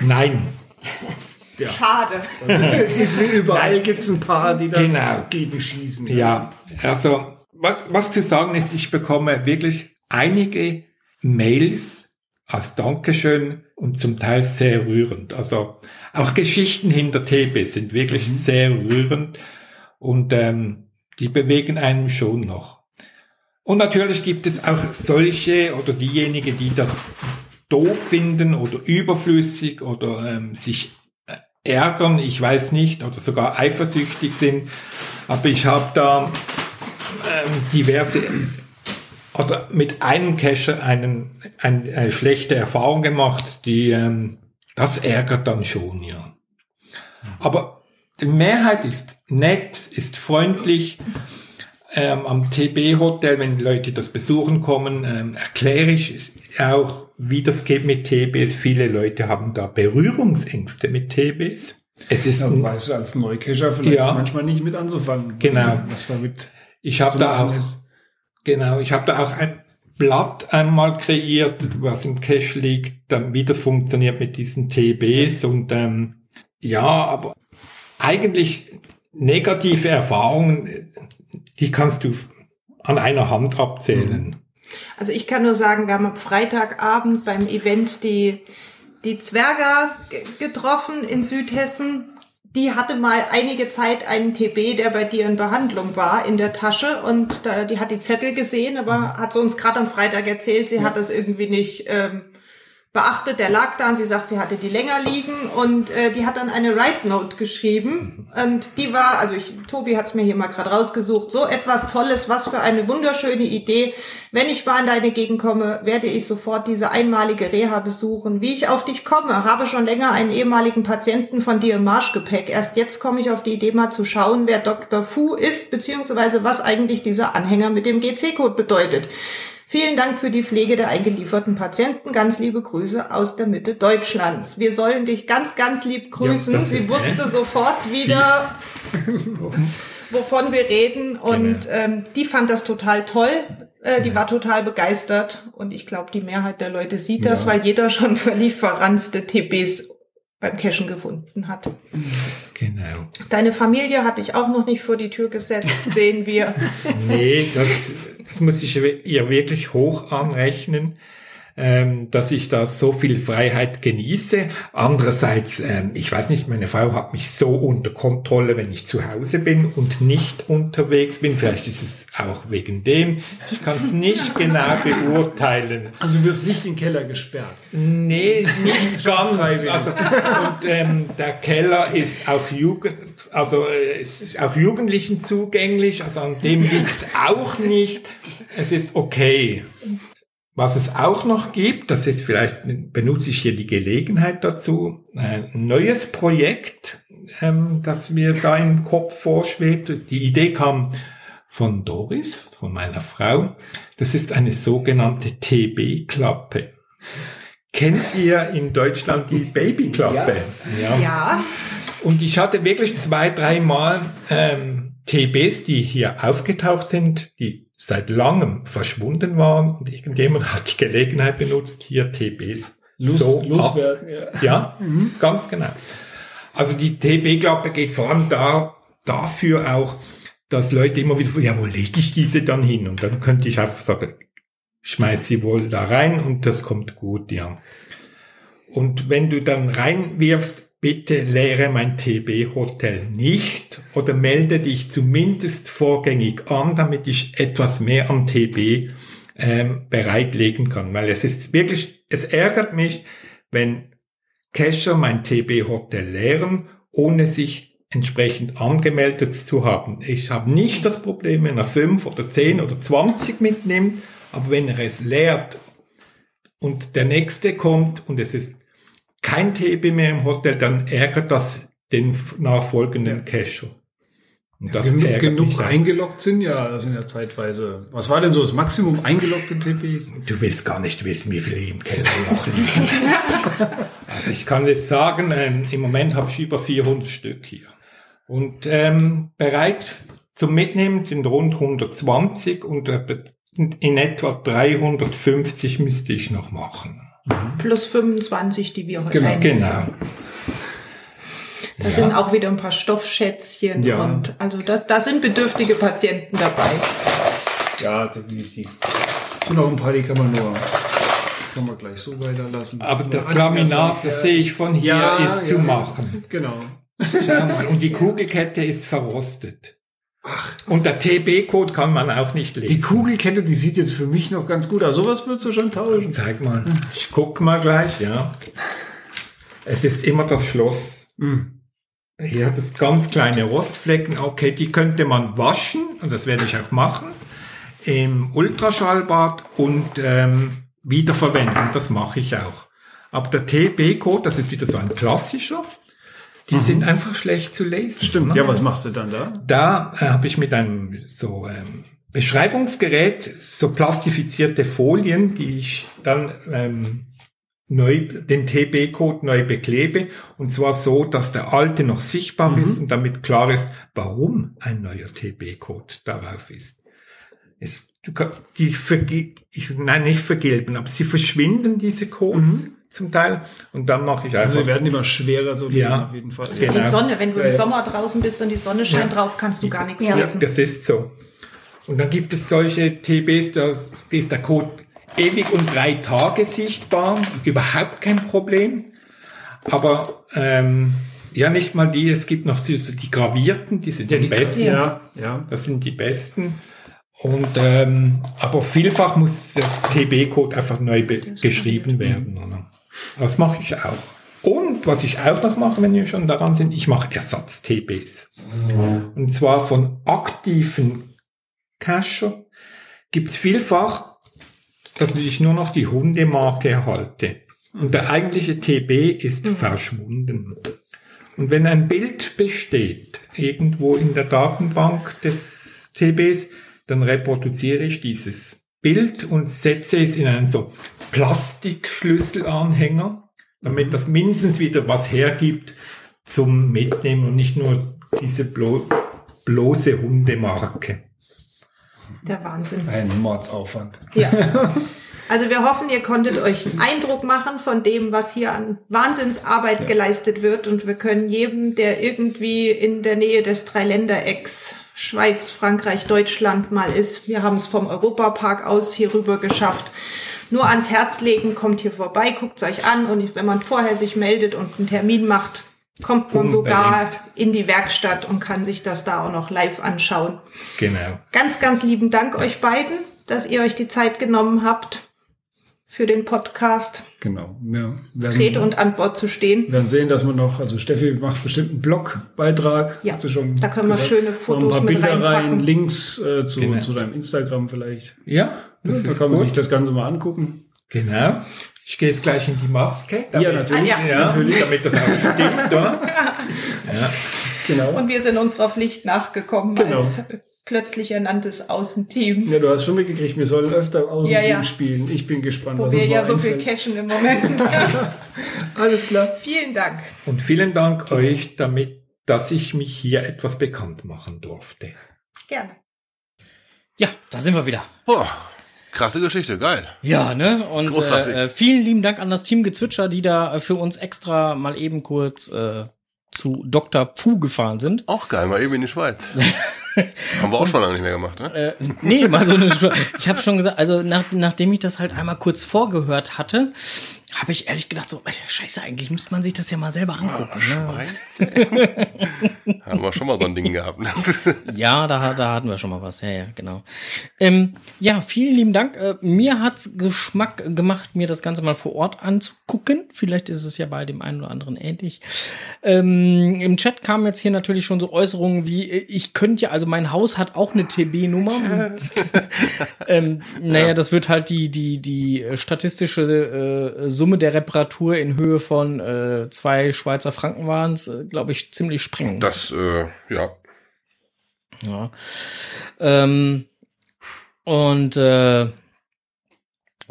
Speaker 6: Nein,
Speaker 4: Schade.
Speaker 5: Ist wie überall gibt es ein paar, die da
Speaker 6: Genau.
Speaker 5: gegen schießen.
Speaker 6: Ja, also was, was zu sagen ist, ich bekomme wirklich einige Mails als Dankeschön und zum Teil sehr rührend. Also auch Geschichten hinter TB sind wirklich sehr rührend und ähm, die bewegen einem schon noch. Und natürlich gibt es auch solche oder diejenigen, die das doof finden oder überflüssig oder ähm, sich äh, ärgern, ich weiß nicht, oder sogar eifersüchtig sind. Aber ich habe da ähm, diverse oder mit einem Cacher einen, eine, eine schlechte Erfahrung gemacht, die ähm, das ärgert dann schon, ja. Aber die Mehrheit ist nett, ist freundlich. Ähm, am TB-Hotel, wenn Leute das besuchen kommen, ähm, erkläre ich auch, wie das geht mit TBs. Viele Leute haben da Berührungsängste mit TBs. Es ist
Speaker 5: Da
Speaker 6: ein
Speaker 5: weißt du als Neukescher vielleicht
Speaker 6: Ja.
Speaker 5: manchmal nicht mit anzufangen.
Speaker 6: Genau.
Speaker 5: Was, damit
Speaker 6: Ich habe da auch,
Speaker 5: ist.
Speaker 6: genau, ich habe da auch ein Blatt einmal kreiert, was im Cache liegt, dann wie das funktioniert mit diesen TBs und ähm, ja, aber eigentlich negative Erfahrungen, die kannst du an einer Hand abzählen.
Speaker 4: Also ich kann nur sagen, wir haben am Freitagabend beim Event die, die Zwerger ge- getroffen in Südhessen. Die hatte mal einige Zeit einen TB, der bei dir in Behandlung war, in der Tasche und da, die hat die Zettel gesehen, aber hat sie uns gerade am Freitag erzählt, sie hat das irgendwie nicht ähm, beachtet. Der lag da und sie sagt, sie hatte die länger liegen und äh, die hat dann eine Write Note geschrieben und die war, also ich, Tobi hat es mir hier mal gerade rausgesucht, so etwas Tolles, was für eine wunderschöne Idee. Wenn ich mal in deine Gegend komme, werde ich sofort diese einmalige Reha besuchen. Wie ich auf dich komme, habe schon länger einen ehemaligen Patienten von dir im Marschgepäck. Erst jetzt komme ich auf die Idee mal zu schauen, wer Dr. Fu ist, beziehungsweise was eigentlich dieser Anhänger mit dem GC-Code bedeutet. Vielen Dank für die Pflege der eingelieferten Patienten. Ganz liebe Grüße aus der Mitte Deutschlands. Wir sollen dich ganz, ganz lieb grüßen.
Speaker 6: das
Speaker 4: Sie wusste
Speaker 6: nett.
Speaker 4: sofort wieder, wovon wir reden. Und
Speaker 6: Genau.
Speaker 4: ähm, die fand das total toll. Äh, die war total begeistert. Und ich glaube, die Mehrheit der Leute sieht das,
Speaker 5: Ja.
Speaker 4: weil jeder schon völlig verranzte TBs beim Cashen gefunden hat.
Speaker 6: Genau.
Speaker 4: Deine Familie hatte ich auch noch nicht vor die Tür gesetzt, sehen wir.
Speaker 6: Nee, das, das muss ich ihr wirklich hoch anrechnen, ähm, dass ich da so viel Freiheit genieße. Andererseits, ähm, ich weiß nicht, meine Frau hat mich so unter Kontrolle, wenn ich zu Hause bin und nicht unterwegs bin. Vielleicht ist es auch wegen dem. Ich kann es nicht genau beurteilen.
Speaker 5: Also du wirst nicht in den Keller gesperrt.
Speaker 6: Nee, nicht ganz. Also, und ähm, der Keller ist auch Jugend, also äh, ist auch Jugendlichen zugänglich, also an dem liegt's auch nicht. Es ist okay. Was es auch noch gibt, das ist vielleicht, benutze ich hier die Gelegenheit dazu, ein neues Projekt, ähm, das mir da im Kopf vorschwebt. Die Idee kam von Doris, von meiner Frau. Das ist eine sogenannte TB-Klappe. Kennt ihr in Deutschland die Babyklappe? Ja.
Speaker 4: Ja,
Speaker 6: Und ich hatte wirklich zwei, dreimal ähm, TBs, die hier aufgetaucht sind, die seit langem verschwunden waren und irgendjemand hat die Gelegenheit benutzt, hier TBs
Speaker 5: Los,
Speaker 6: so
Speaker 5: loswerden. Ja.
Speaker 6: ja, ganz genau. Also die TB-Klappe geht vor allem da, dafür auch, dass Leute immer wieder, ja, wo lege ich diese dann hin? Und dann könnte ich einfach sagen, schmeiß sie wohl da rein und das kommt gut, ja. Und wenn du dann reinwirfst, bitte leere mein TB-Hotel nicht oder melde dich zumindest vorgängig an, damit ich etwas mehr am TB ähm, bereitlegen kann. Weil es ist wirklich, es ärgert mich, wenn Cacher mein TB-Hotel leeren, ohne sich entsprechend angemeldet zu haben. Ich habe nicht das Problem, wenn er fünf oder zehn oder zwanzig mitnimmt, aber wenn er es leert und der nächste kommt und es ist kein TB mehr im Hotel, dann ärgert das den nachfolgenden Cacher. Und das
Speaker 5: genug
Speaker 6: auch.
Speaker 5: eingeloggt sind ja, das sind ja zeitweise. Was war denn so das Maximum eingeloggte TPs?
Speaker 6: Du willst gar nicht wissen, wie viele im Keller noch liegen. also ich kann jetzt sagen, ähm, im Moment habe ich über 400 Stück hier. Und ähm, bereit zum Mitnehmen sind rund 120 und äh, in etwa 350 müsste ich noch machen.
Speaker 4: Plus 25, die wir heute
Speaker 5: Genau,
Speaker 4: einnehmen.
Speaker 6: Genau.
Speaker 4: Da sind auch wieder ein paar Stoffschätzchen
Speaker 5: Ja.
Speaker 4: und also da, da sind bedürftige Patienten dabei.
Speaker 5: Ja, definitiv. Sind auch ein paar, die kann man nur, kann man gleich so weiterlassen.
Speaker 6: Aber das Laminat, das sehe ich von hier,
Speaker 5: Ja,
Speaker 6: ist zu
Speaker 5: ja.
Speaker 6: machen.
Speaker 5: Genau.
Speaker 6: Schau mal, und die Kugelkette ist verrostet. Ach. Und der TB-Code kann man auch nicht lesen.
Speaker 5: Die Kugelkette, die sieht jetzt für mich noch ganz gut aus. Sowas würdest du schon tauschen.
Speaker 6: Zeig mal. Ich guck mal gleich, ja. Es ist immer das Schloss.
Speaker 5: Hm.
Speaker 6: Hier hat es ganz kleine Rostflecken. Okay, die könnte man waschen und das werde ich auch machen. Im Ultraschallbad und ähm, wiederverwenden. Das mache ich auch. Aber der TB-Code, das ist wieder so ein klassischer. Die sind einfach schlecht zu lesen.
Speaker 5: Mhm. Stimmt.
Speaker 6: ne?
Speaker 5: Ja, was machst du dann da?
Speaker 6: Da äh, habe ich mit einem so ähm, Beschreibungsgerät so plastifizierte Folien, die ich dann ähm, neu den TB-Code neu beklebe und zwar so, dass der alte noch sichtbar ist und damit klar ist, warum ein neuer TB-Code darauf ist. Es, du, die verge ich, nein, nicht vergilben, aber sie verschwinden diese Codes zum Teil und dann mache ich
Speaker 5: Also
Speaker 6: einfach
Speaker 5: sie werden immer schwerer zu lesen,
Speaker 6: Ja.
Speaker 5: auf jeden Fall.
Speaker 6: Genau.
Speaker 4: Die Sonne, wenn du
Speaker 5: Ja,
Speaker 4: im
Speaker 5: ja.
Speaker 4: Sommer draußen bist und die Sonne scheint drauf, kannst du gar nichts
Speaker 7: Ja.
Speaker 4: lesen.
Speaker 6: Das ist so. Und dann gibt es solche TBs, da ist der Code ewig und drei Tage sichtbar, überhaupt kein Problem. Aber ähm, ja, nicht mal die, es gibt noch so die gravierten, die sind
Speaker 5: Ja,
Speaker 6: die
Speaker 5: die
Speaker 6: besten.
Speaker 5: Ja, ja.
Speaker 6: Das sind die besten. Und ähm, aber vielfach muss der TB-Code einfach neu be- geschrieben werden. Oder? Das mache ich auch. Und was ich auch noch mache, wenn wir schon daran sind, ich mache Ersatz-TBs. Und zwar von aktiven Cacher gibt's vielfach, dass ich nur noch die Hundemarke erhalte. Und der eigentliche TB ist verschwunden. Und wenn ein Bild besteht, irgendwo in der Datenbank des TBs, dann reproduziere ich dieses Bild und setze es in einen so Plastikschlüsselanhänger, damit das mindestens wieder was hergibt zum Mitnehmen und nicht nur diese blo bloße Hundemarke.
Speaker 4: Der Wahnsinn.
Speaker 5: Ein Mordsaufwand.
Speaker 4: Ja. Also wir hoffen, ihr konntet euch einen Eindruck machen von dem, was hier an Wahnsinnsarbeit geleistet wird. Und wir können jedem, der irgendwie in der Nähe des Dreiländerecks Schweiz, Frankreich, Deutschland mal ist, wir haben es vom Europapark aus hier rüber geschafft, nur ans Herz legen, kommt hier vorbei, guckt euch an und wenn man vorher sich meldet und einen Termin macht, kommt man sogar in die Werkstatt und kann sich das da auch noch live anschauen.
Speaker 6: Genau.
Speaker 4: Ganz, ganz lieben Dank euch beiden, dass ihr euch die Zeit genommen habt, für den Podcast
Speaker 5: Genau. Ja, werden,
Speaker 4: Rede und Antwort zu stehen.
Speaker 5: werden sehen, dass man noch, also Steffi macht bestimmt einen Blogbeitrag.
Speaker 4: Ja,
Speaker 5: hat sie schon
Speaker 4: da können wir
Speaker 5: gesagt.
Speaker 4: schöne
Speaker 5: Noch
Speaker 4: Fotos
Speaker 5: ein paar
Speaker 4: mit
Speaker 5: Bilder rein. Links äh, zu,
Speaker 6: Genau.
Speaker 5: zu deinem Instagram vielleicht.
Speaker 6: Ja, das
Speaker 5: da
Speaker 6: ist
Speaker 5: kann man sich das Ganze mal angucken.
Speaker 6: Genau. Ich gehe jetzt gleich in die Maske.
Speaker 5: Ja, natürlich.
Speaker 4: Ah, ja.
Speaker 6: Ja, natürlich. Damit das auch stimmt, oder? Ja.
Speaker 5: Genau.
Speaker 4: Und wir sind unserer Pflicht nachgekommen
Speaker 5: Genau.
Speaker 4: als plötzlich ernanntes Außenteam,
Speaker 5: Ja, du hast schon mitgekriegt, wir sollen öfter Außenteam
Speaker 4: Ja, ja.
Speaker 5: spielen. Ich bin gespannt,
Speaker 4: wo
Speaker 5: was
Speaker 4: wir
Speaker 5: es
Speaker 4: ja so
Speaker 5: einfällt.
Speaker 4: viel cashen im Moment.
Speaker 5: Alles klar.
Speaker 4: Vielen Dank.
Speaker 6: Und vielen Dank euch damit, dass ich mich hier etwas bekannt machen durfte.
Speaker 4: Gerne.
Speaker 1: Ja, da sind wir wieder.
Speaker 2: Boah, krasse Geschichte, geil.
Speaker 1: Ja, ne? Und
Speaker 2: Großartig.
Speaker 1: äh, äh, vielen lieben Dank an das Team Gezwitscher, die da äh, für uns extra mal eben kurz äh, zu Dr. Pfu gefahren sind.
Speaker 2: Auch geil, mal eben in die Schweiz. Haben wir auch schon lange nicht mehr gemacht, ne?
Speaker 1: Äh, nee, mal so eine Sp Ich habe schon gesagt, also nach, nachdem ich das halt einmal kurz vorgehört hatte, habe ich ehrlich gedacht, so, scheiße, eigentlich müsste man sich das ja mal selber angucken. Ne?
Speaker 2: Haben wir schon mal so ein Ding gehabt. Ne?
Speaker 1: Ja, da, da hatten wir schon mal was. Ja, ja, genau. Ähm, ja, vielen lieben Dank. Äh, mir hat's Geschmack gemacht, mir das Ganze mal vor Ort anzugucken. Vielleicht ist es ja bei dem einen oder anderen ähnlich. Ähm, Im Chat kamen jetzt hier natürlich schon so Äußerungen wie, äh, ich könnte ja, also mein Haus hat auch eine TB-Nummer. ähm, naja, das wird halt die, die, die statistische äh, Summe der Reparatur in Höhe von äh, zwei Schweizer Franken waren's, äh, glaube ich, ziemlich sprengen.
Speaker 2: Das, äh, ja.
Speaker 1: Ja. Ähm, und äh,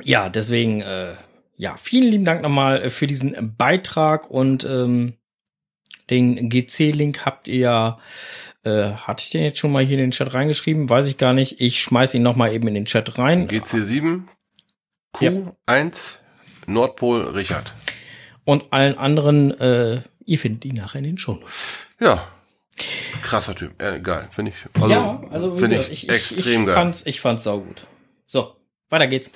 Speaker 1: ja, deswegen, äh, ja, vielen lieben Dank nochmal für diesen Beitrag und ähm, den GC-Link habt ihr ja, äh, hatte ich den jetzt schon mal hier in den Chat reingeschrieben? Weiß ich gar nicht. Ich schmeiß ihn nochmal eben in den Chat rein.
Speaker 2: GC7 Q1 Nordpol Richard.
Speaker 1: Und allen anderen, äh, ihr findet die nachher in den Shownotes.
Speaker 2: Ja. Krasser Typ. Äh, geil. Finde ich. Also,
Speaker 1: ja, also
Speaker 2: finde ich,
Speaker 1: ich, ich,
Speaker 2: extrem
Speaker 1: ich
Speaker 2: geil.
Speaker 1: fand's, ich fand's saugut. So, weiter geht's.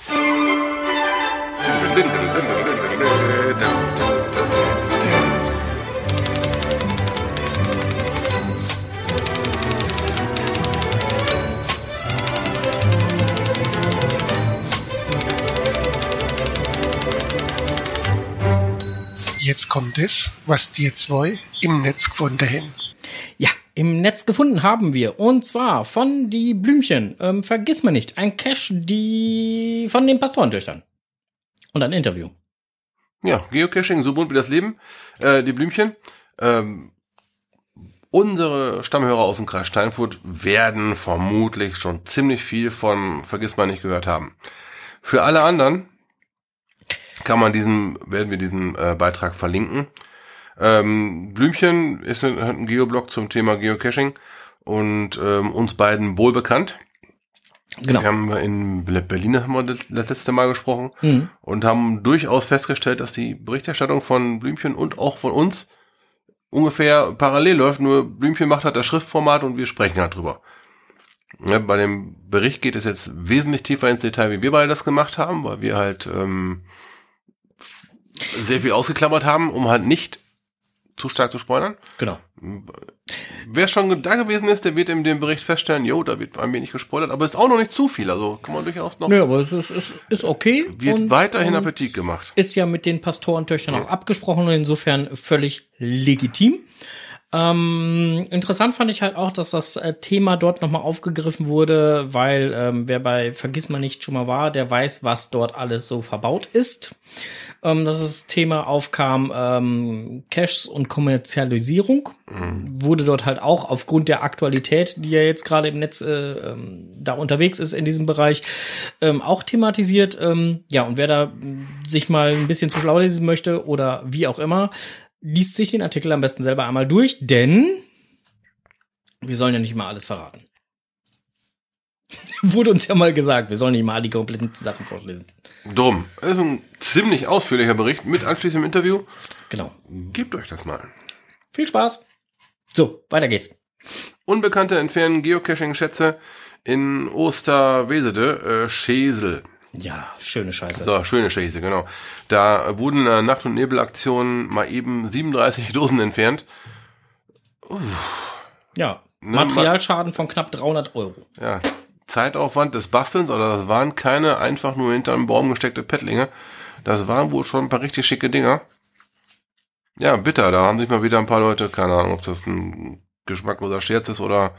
Speaker 8: Jetzt kommt es, was die zwei im Netz gefunden haben.
Speaker 1: Ja, im Netz gefunden haben wir. Und zwar von die Blümchen. Ähm, vergiss mal nicht, ein Cache, die von den Pastorentöchtern. Und ein Interview.
Speaker 2: Ja, Geocaching, so bunt wie das Leben. Äh, die Blümchen. Ähm, unsere Stammhörer aus dem Kreis Steinfurt werden vermutlich schon ziemlich viel von Vergiss mal nicht gehört haben. Für alle anderen kann man diesen, werden wir diesen äh, Beitrag verlinken. Ähm, Blümchen ist ein, hat einen Geoblog zum Thema Geocaching und ähm, uns beiden wohl bekannt.
Speaker 1: Genau.
Speaker 2: Wir haben in Berlin haben wir das das letzte Mal gesprochen
Speaker 1: Mhm.
Speaker 2: und haben durchaus festgestellt, dass die Berichterstattung von Blümchen und auch von uns ungefähr parallel läuft. Nur Blümchen macht halt das Schriftformat und wir sprechen halt drüber. Ja, bei dem Bericht geht es jetzt wesentlich tiefer ins Detail, wie wir beide das gemacht haben, weil wir halt ähm, sehr viel ausgeklammert haben, um halt nicht zu stark zu spoilern.
Speaker 1: Genau.
Speaker 2: Wer schon da gewesen ist, der wird in dem Bericht feststellen, jo, da wird ein wenig gespoilert, aber ist auch noch nicht zu viel, also kann man durchaus noch,
Speaker 1: Nö, aber es ist, ist, ist okay.
Speaker 2: wird
Speaker 1: und,
Speaker 2: weiterhin
Speaker 1: und
Speaker 2: Appetit gemacht.
Speaker 1: Ist ja mit den Pastorentöchtern auch abgesprochen und insofern völlig legitim. Ähm, interessant fand ich halt auch, dass das äh, Thema dort nochmal aufgegriffen wurde, weil ähm, wer bei Vergiss mal nicht schon mal war, der weiß, was dort alles so verbaut ist. Ähm, dass das Thema aufkam, ähm, Caches und Kommerzialisierung wurde dort halt auch aufgrund der Aktualität, die ja jetzt gerade im Netz äh, ähm, da unterwegs ist in diesem Bereich, ähm, auch thematisiert. Ähm, ja, und wer da mh, sich mal ein bisschen zu schlau lesen möchte oder wie auch immer, liest sich den Artikel am besten selber einmal durch, denn wir sollen ja nicht mal alles verraten. Wurde uns ja mal gesagt, wir sollen nicht mal die kompletten Sachen vorlesen.
Speaker 2: Drum. Das ist ein ziemlich ausführlicher Bericht mit anschließendem Interview.
Speaker 1: Genau.
Speaker 2: Gebt euch das mal.
Speaker 1: Viel Spaß. So, weiter geht's.
Speaker 2: Unbekannte entfernen Geocaching-Schätze in Osterwesede, äh, Schesel.
Speaker 1: Ja, schöne Scheiße.
Speaker 2: So, schöne Schäse, genau. Da wurden äh, Nacht- und Nebelaktionen mal eben 37 Dosen entfernt.
Speaker 1: Ja,
Speaker 2: Ne,
Speaker 1: Materialschaden von knapp 300 Euro.
Speaker 2: Ja, Zeitaufwand des Bastelns, oder das waren keine einfach nur hinter einem Baum gesteckte Pettlinge. Das waren wohl schon ein paar richtig schicke Dinger. Ja, bitter, da haben sich mal wieder ein paar Leute, keine Ahnung, ob das ein geschmackloser Scherz ist oder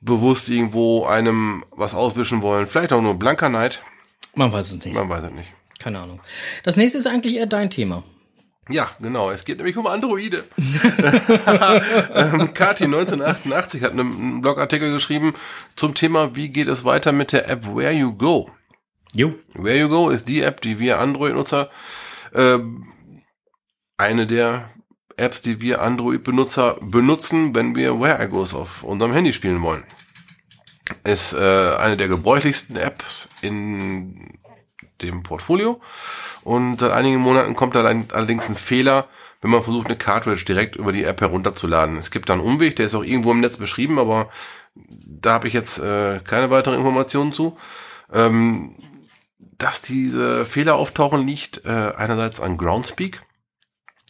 Speaker 2: bewusst irgendwo einem was auswischen wollen. Vielleicht auch nur blanker Neid.
Speaker 1: Man weiß es nicht.
Speaker 2: Man weiß es nicht.
Speaker 1: Keine Ahnung. Das nächste ist eigentlich eher dein Thema.
Speaker 2: Ja, genau. Es geht nämlich um Androide. ähm, Kati 1988 hat einen Blogartikel geschrieben zum Thema, wie geht es weiter mit der App Where You Go.
Speaker 1: Jo.
Speaker 2: Where You Go ist die App, die wir Android-Nutzer, ähm, eine der Apps, die wir Android-Benutzer benutzen, wenn wir Where I Goes auf unserem Handy spielen wollen. Ist äh, eine der gebräuchlichsten Apps in dem Portfolio. Und seit einigen Monaten kommt da allerdings ein Fehler, wenn man versucht, eine Cartridge direkt über die App herunterzuladen. Es gibt da einen Umweg, der ist auch irgendwo im Netz beschrieben, aber da habe ich jetzt äh, keine weiteren Informationen zu. Ähm, dass diese Fehler auftauchen, liegt äh, einerseits an Groundspeak,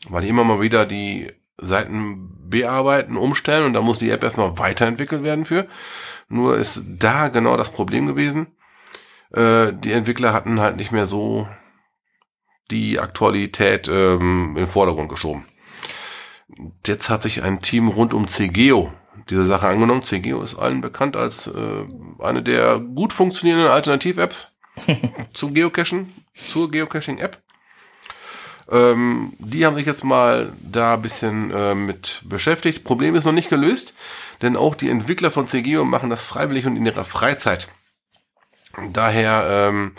Speaker 2: weil die immer mal wieder die Seiten bearbeiten, umstellen und da muss die App erstmal weiterentwickelt werden für. Nur ist da genau das Problem gewesen. Äh, die Entwickler hatten halt nicht mehr so die Aktualität ähm, in den Vordergrund geschoben. Jetzt hat sich ein Team rund um CGO diese Sache angenommen. CGO ist allen bekannt als äh, eine der gut funktionierenden Alternativ-Apps zu Geocachen, zur Geocaching-App. Ähm, die haben sich jetzt mal da ein bisschen äh, mit beschäftigt. Problem ist noch nicht gelöst, denn auch die Entwickler von CGO machen das freiwillig und in ihrer Freizeit. Daher ähm,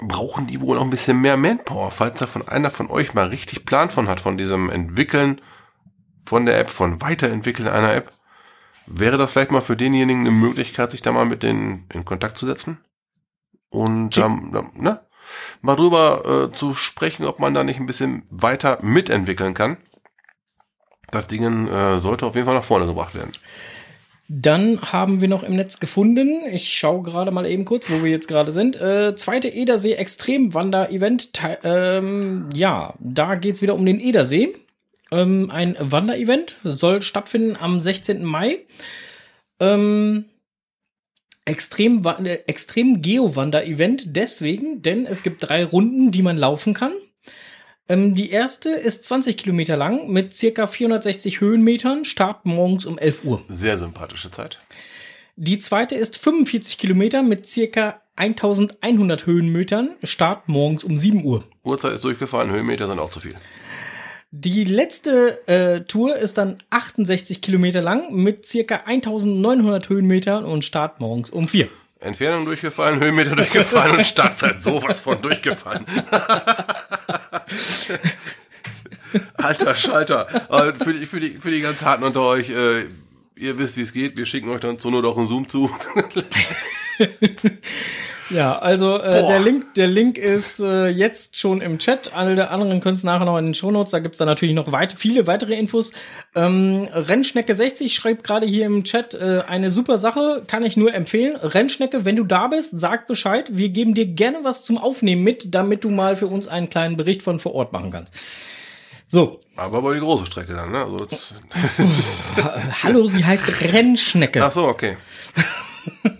Speaker 2: brauchen die wohl noch ein bisschen mehr Manpower, falls da von einer von euch mal richtig Plan von hat, von diesem Entwickeln von der App, von Weiterentwickeln einer App. Wäre das vielleicht mal für denjenigen eine Möglichkeit, sich da mal mit denen in Kontakt zu setzen? Und ähm, ne? Mal drüber äh, zu sprechen, ob man da nicht ein bisschen weiter mitentwickeln kann. Das Ding äh, sollte auf jeden Fall nach vorne gebracht werden.
Speaker 1: Dann haben wir noch im Netz gefunden, ich schaue gerade mal eben kurz, wo wir jetzt gerade sind, äh, zweite Edersee Extremwander-Event. Ähm, ja, da geht's wieder um den Edersee. Ähm, ein Wanderevent soll stattfinden am 16. Mai. Ähm, extrem, extrem Geo-Wander-Event deswegen, denn es gibt drei Runden, die man laufen kann. Ähm, die erste ist 20 Kilometer lang mit circa 460 Höhenmetern, Start morgens um 11 Uhr.
Speaker 2: Sehr sympathische Zeit.
Speaker 1: Die zweite ist 45 Kilometer mit circa 1100 Höhenmetern, Start morgens um 7 Uhr.
Speaker 2: Uhrzeit ist durchgefallen, Höhenmeter sind auch zu viel.
Speaker 1: Die letzte äh, Tour ist dann 68 Kilometer lang mit circa 1900 Höhenmetern und Start morgens um 4.
Speaker 2: Entfernung durchgefallen, Höhenmeter durchgefallen und Startzeit sowas von durchgefallen. Alter Schalter. Für die, für, die, für die ganz Harten unter euch, äh, ihr wisst, wie es geht. Wir schicken euch dann zur Not auch einen Zoom zu.
Speaker 1: Ja, also äh, der Link, der Link ist äh, jetzt schon im Chat. Alle der anderen können es nachher noch in den Shownotes. Da gibt's dann natürlich noch weit, viele weitere Infos. Ähm, Rennschnecke 60 schreibt gerade hier im Chat äh, eine super Sache, kann ich nur empfehlen. Rennschnecke, wenn du da bist, sag Bescheid. Wir geben dir gerne was zum Aufnehmen mit, damit du mal für uns einen kleinen Bericht von vor Ort machen kannst. So.
Speaker 2: Aber bei die große Strecke dann, ne? Also
Speaker 1: Hallo, sie heißt Rennschnecke.
Speaker 2: Ach so, okay.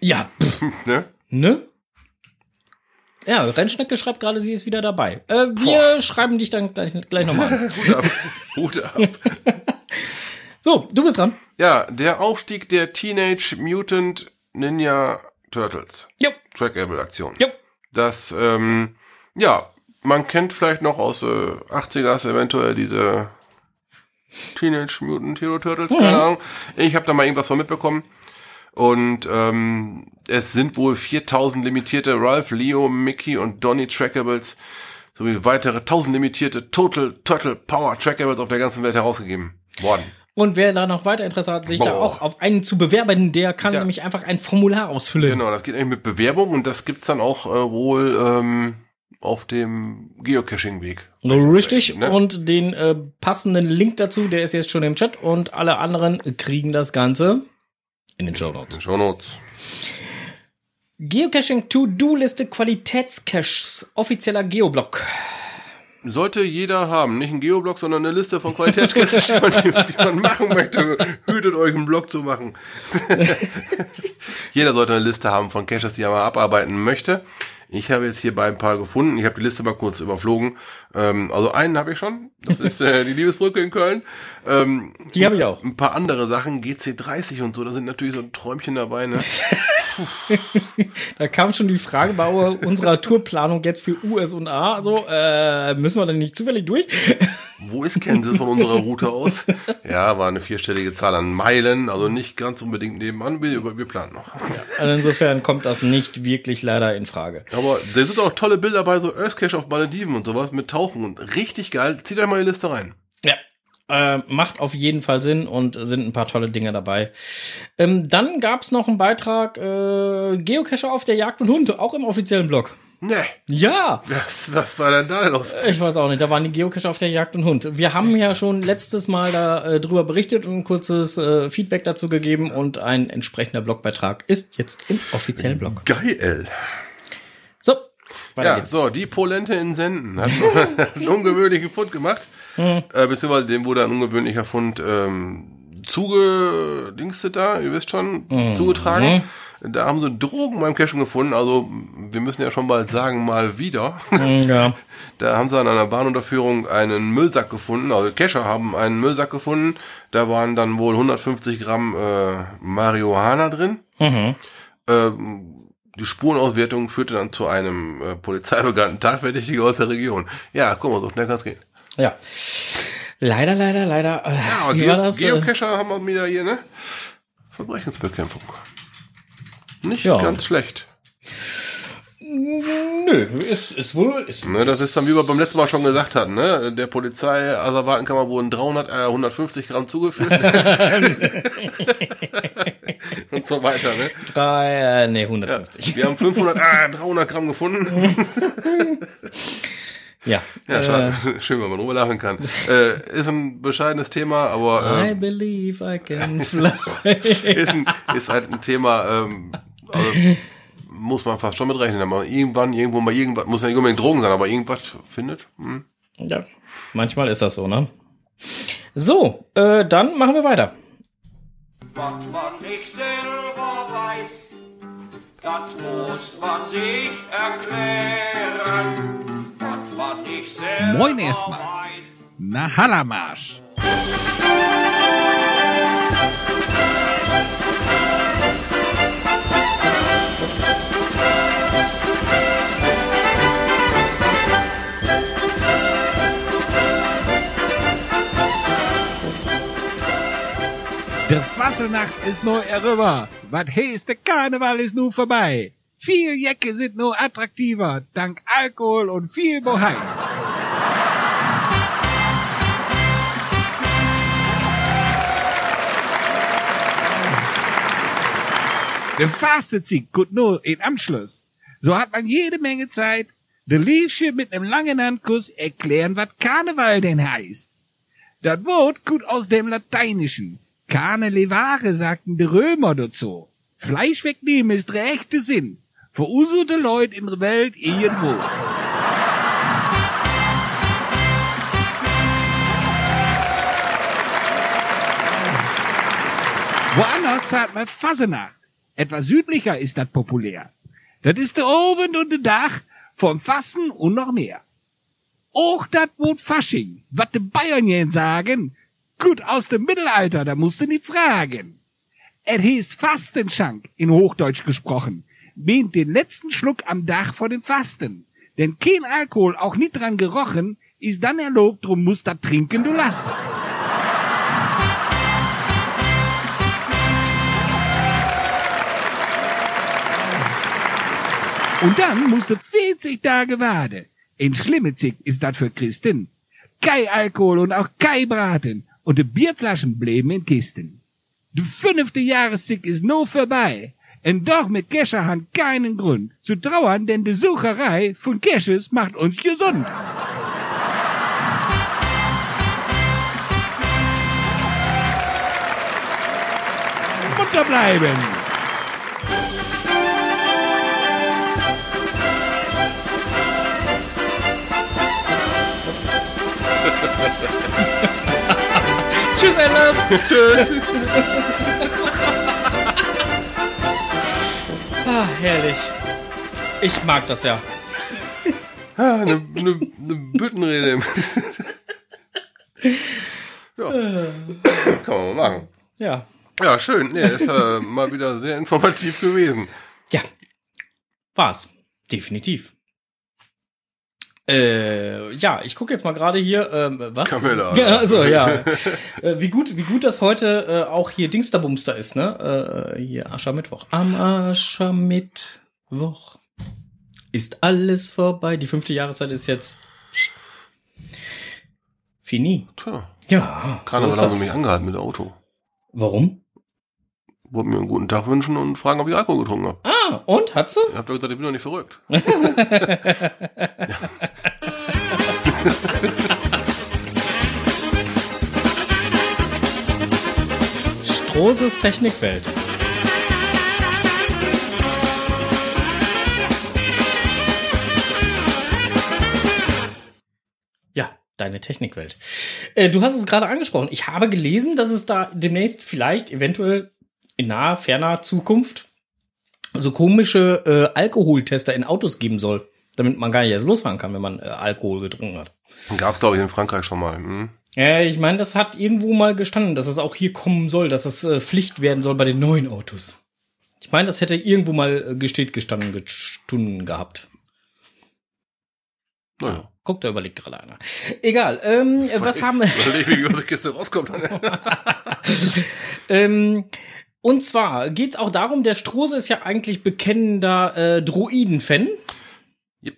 Speaker 1: Ja, pff,
Speaker 2: Ne?
Speaker 1: ne? Ja, Rennschnecke schreibt gerade, sie ist wieder dabei. Äh, wir schreiben dich dann gleich, gleich nochmal an.
Speaker 2: Hut ab. Hut ab.
Speaker 1: So, du bist dran.
Speaker 2: Ja, der Aufstieg der Teenage Mutant Ninja Turtles.
Speaker 1: Jo,
Speaker 2: Trackable Aktion.
Speaker 1: jo.
Speaker 2: Das, ähm, ja, man kennt vielleicht noch aus äh, 80ers eventuell diese Teenage Mutant Hero Turtles, keine Ahnung. Ich habe da mal irgendwas von mitbekommen. Und ähm, es sind wohl 4000 limitierte Ralph, Leo, Mickey und Donny Trackables sowie weitere 1000 limitierte Total Turtle Power Trackables auf der ganzen Welt herausgegeben worden.
Speaker 1: Und wer da noch weiter Interesse hat, sich da
Speaker 2: Boah.
Speaker 1: auch auf einen zu bewerben, der kann
Speaker 2: Ja.
Speaker 1: nämlich einfach ein Formular ausfüllen.
Speaker 2: Genau, das geht eigentlich mit Bewerbung und das gibt's dann auch äh, wohl ähm, auf dem Geocaching-Weg.
Speaker 1: Richtig.
Speaker 2: Ne?
Speaker 1: Und den äh, passenden Link dazu, der ist jetzt schon im Chat und alle anderen kriegen das Ganze in den Show Notes.
Speaker 2: Shownotes.
Speaker 1: Geocaching To-Do-Liste Qualitätscaches, offizieller Geoblog.
Speaker 2: Sollte jeder haben, nicht ein Geoblog, sondern eine Liste von Qualitätscaches, die, man- die, die man machen möchte. Hütet euch einen Blog zu machen. jeder sollte eine Liste haben von Caches, die er mal abarbeiten möchte. Ich habe jetzt hierbei ein paar gefunden. Ich habe die Liste mal kurz überflogen. Ähm, also einen habe ich schon. Das ist äh, die Liebesbrücke in Köln. Ähm,
Speaker 1: Die habe ich auch.
Speaker 2: ein paar andere Sachen, GC30 und so, da sind natürlich so Träumchen dabei, ne?
Speaker 1: Da kam schon die Frage bei unserer Tourplanung jetzt für US und A. So, äh, müssen wir denn nicht zufällig durch?
Speaker 2: Wo ist Kansas von unserer Route aus? Ja, war eine vierstellige Zahl an Meilen, also nicht ganz unbedingt nebenan, wir, wir planen noch.
Speaker 1: Also insofern kommt das nicht wirklich leider in Frage.
Speaker 2: Aber da sind auch tolle Bilder bei so Earthcache auf Malediven und sowas mit Tauchen und richtig geil. Zieht euch mal die Liste rein.
Speaker 1: Ja. Äh, macht auf jeden Fall Sinn und sind ein paar tolle Dinge dabei. Ähm, dann gab's noch einen Beitrag äh, Geocacher auf der Jagd und Hund, auch im offiziellen Blog.
Speaker 2: Ne,
Speaker 1: Ja,
Speaker 2: was, was war denn da los?
Speaker 1: ich weiß auch nicht, da waren die Geocacher auf der Jagd und Hund. Wir haben ja schon letztes Mal da äh, berichtet und ein kurzes äh, Feedback dazu gegeben und ein entsprechender Blogbeitrag ist jetzt im offiziellen Blog.
Speaker 2: Geil.
Speaker 1: So, weiter
Speaker 2: Ja,
Speaker 1: geht's.
Speaker 2: so, die Polente in Senden hat einen ungewöhnlichen Fund gemacht.
Speaker 1: Hm.
Speaker 2: Äh, beziehungsweise dem wurde ein ungewöhnlicher Fund ähm, zugedingstet da, ihr wisst schon,
Speaker 1: Mhm.
Speaker 2: zugetragen. Da haben sie Drogen beim Cashen gefunden, also wir müssen ja schon bald sagen, mal wieder.
Speaker 1: Mm, Ja.
Speaker 2: Da haben sie an einer Bahnunterführung einen Müllsack gefunden, also Cacher haben einen Müllsack gefunden. Da waren dann wohl 150 Gramm äh, Marihuana drin.
Speaker 1: Mhm.
Speaker 2: Ähm, die Spurenauswertung führte dann zu einem äh, polizeibekannten Tatverdächtigen aus der Region. Ja, guck mal, so schnell kann's gehen.
Speaker 1: Ja. Leider, leider, leider. Äh,
Speaker 2: Ja, aber?
Speaker 1: Äh,
Speaker 2: Geocacher haben wir wieder hier, ne? Verbrechensbekämpfung. Nicht
Speaker 1: Ja.
Speaker 2: ganz schlecht.
Speaker 1: Nö, ist, ist wohl. Ist,
Speaker 2: Ne, das ist dann, wie wir beim letzten Mal schon gesagt hatten, ne? Der Polizei Asservatenkammer wurden 300, äh, 150 Gramm zugeführt. Und so weiter, ne?
Speaker 1: drei, äh, nee, 150.
Speaker 2: Wir haben 500, ah, 300 Gramm gefunden.
Speaker 1: Ja.
Speaker 2: Ja,
Speaker 1: äh,
Speaker 2: schade. Schön, wenn man drüber lachen kann. Äh, ist ein bescheidenes Thema, aber
Speaker 1: I
Speaker 2: äh,
Speaker 1: believe I can fly.
Speaker 2: ist, ein, ist halt ein Thema, ähm, also, muss man fast schon mitrechnen. Aber irgendwann, irgendwo mal irgendwas, muss ja nicht unbedingt Drogen sein, aber irgendwas findet. Hm.
Speaker 1: ja, manchmal ist das so, ne? So, äh, dann machen wir weiter.
Speaker 9: Was man nicht selber weiß, das muss man sich erklären. Was man nicht selber
Speaker 10: Moin erstmal.
Speaker 9: weiß.
Speaker 10: Na Hallamarsch. Der Fasselnacht ist nur erüber. Was heißt, der Karneval ist nun vorbei. Viel Jäcke sind nur attraktiver, dank Alkohol und viel Bohai. Der Fastenzig kommt nur in Anschluss. So hat man jede Menge Zeit, der Liefchen mit einem langen Handkuss erklären, was Karneval denn heißt. Das Wort kommt aus dem Lateinischen. Carne levare, sagten die Römer dazu. Fleisch wegnehmen ist der echte Sinn. Verursachte Leute in der Welt irgendwo. Woanders sagt man Fasenacht. Etwas südlicher ist das populär. Das ist der Abend und der Dach vom Fassen und noch mehr. Auch das Wort Fasching, was die Bayern sagen, gut aus dem Mittelalter, da musst du nicht fragen. Er heißt Fastenschank, in Hochdeutsch gesprochen, meint den letzten Schluck am Dach vor dem Fasten. Denn kein Alkohol, auch nicht dran gerochen, ist dann erlaubt, drum musst das trinken du lassen. Und dann musst du 40 Tage warten. In Schlimmezig ist das für Christen. Kein Alkohol und auch kein Braten. Und die Bierflaschen bleiben in Kisten. Die fünfte Jahreszig ist nur vorbei. Und doch mit Kescherhand keinen Grund zu trauern, denn die Sucherei von Kesches macht uns gesund. Munter bleiben!
Speaker 1: Tschüss, Anders.
Speaker 2: Tschüss.
Speaker 1: Ah, herrlich. Ich mag das ja.
Speaker 2: Ja, eine, eine, eine Büttenrede. ja. Kann man mal machen.
Speaker 1: Ja.
Speaker 2: Ja, schön. Nee, ist äh, mal wieder sehr informativ gewesen.
Speaker 1: Ja. War's. Definitiv. Äh, ja, ich gucke jetzt mal gerade hier, ähm, was?
Speaker 2: Camilla.
Speaker 1: Ja, also, ja. äh, wie gut, wie gut das heute äh, auch hier Dingsterbumster ist, ne? Äh, hier Aschermittwoch. Am Aschermittwoch ist alles vorbei. Die fünfte Jahreszeit ist jetzt fini.
Speaker 2: Tja,
Speaker 1: Ja,
Speaker 2: Karneval
Speaker 1: so das.
Speaker 2: mich angehalten mit dem Auto.
Speaker 1: Warum?
Speaker 2: Wollten mir einen guten Tag wünschen und fragen, ob ich Alkohol getrunken habe.
Speaker 1: Ah, und hat sie?
Speaker 2: Ich hab doch gesagt, ich bin doch nicht verrückt.
Speaker 1: Strohses Technikwelt. Ja, deine Technikwelt. Äh, du hast es gerade angesprochen. Ich habe gelesen, dass es da demnächst vielleicht eventuell in naher, ferner Zukunft so komische äh, Alkoholtester in Autos geben soll, damit man gar nicht erst losfahren kann, wenn man äh, Alkohol getrunken hat.
Speaker 2: Gab's, glaube ich, in Frankreich schon mal. Hm?
Speaker 1: Ja, ich meine, das hat irgendwo mal gestanden, dass es auch hier kommen soll, dass es äh, Pflicht werden soll bei den neuen Autos. Ich meine, das hätte irgendwo mal äh, gesteht gestanden gestunden gehabt.
Speaker 2: Naja.
Speaker 1: Guckt, da überlegt gerade einer. Egal, ähm, was haben wir?
Speaker 2: Überleg, wie die Kiste rauskommt.
Speaker 1: ähm, und zwar geht's auch darum, der Strose ist ja eigentlich bekennender äh, Droiden-Fan.
Speaker 2: Yep.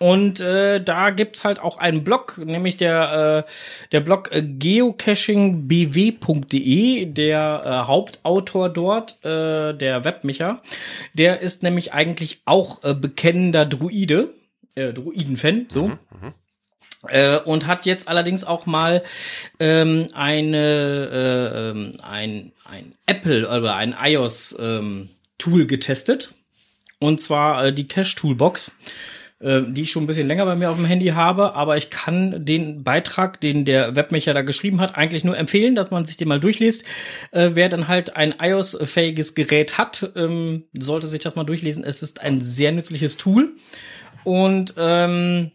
Speaker 1: Und äh, da gibt's halt auch einen Blog, nämlich der, äh, der Blog äh, geocachingbw.de, der äh, Hauptautor dort, äh, der Webmicher, der ist nämlich eigentlich auch äh, bekennender Druide, äh, Druiden-Fan, so. Äh, und hat jetzt allerdings auch mal ähm, eine äh, ähm, ein, ein Apple oder ein iOS ähm, Tool getestet und zwar äh, die Cache Toolbox, äh, die ich schon ein bisschen länger bei mir auf dem Handy habe, aber ich kann den Beitrag, den der Webmaker da geschrieben hat, eigentlich nur empfehlen, dass man sich den mal durchliest. Äh, wer dann halt ein iOS-fähiges Gerät hat, ähm, sollte sich das mal durchlesen. Es ist ein sehr nützliches Tool und ähm,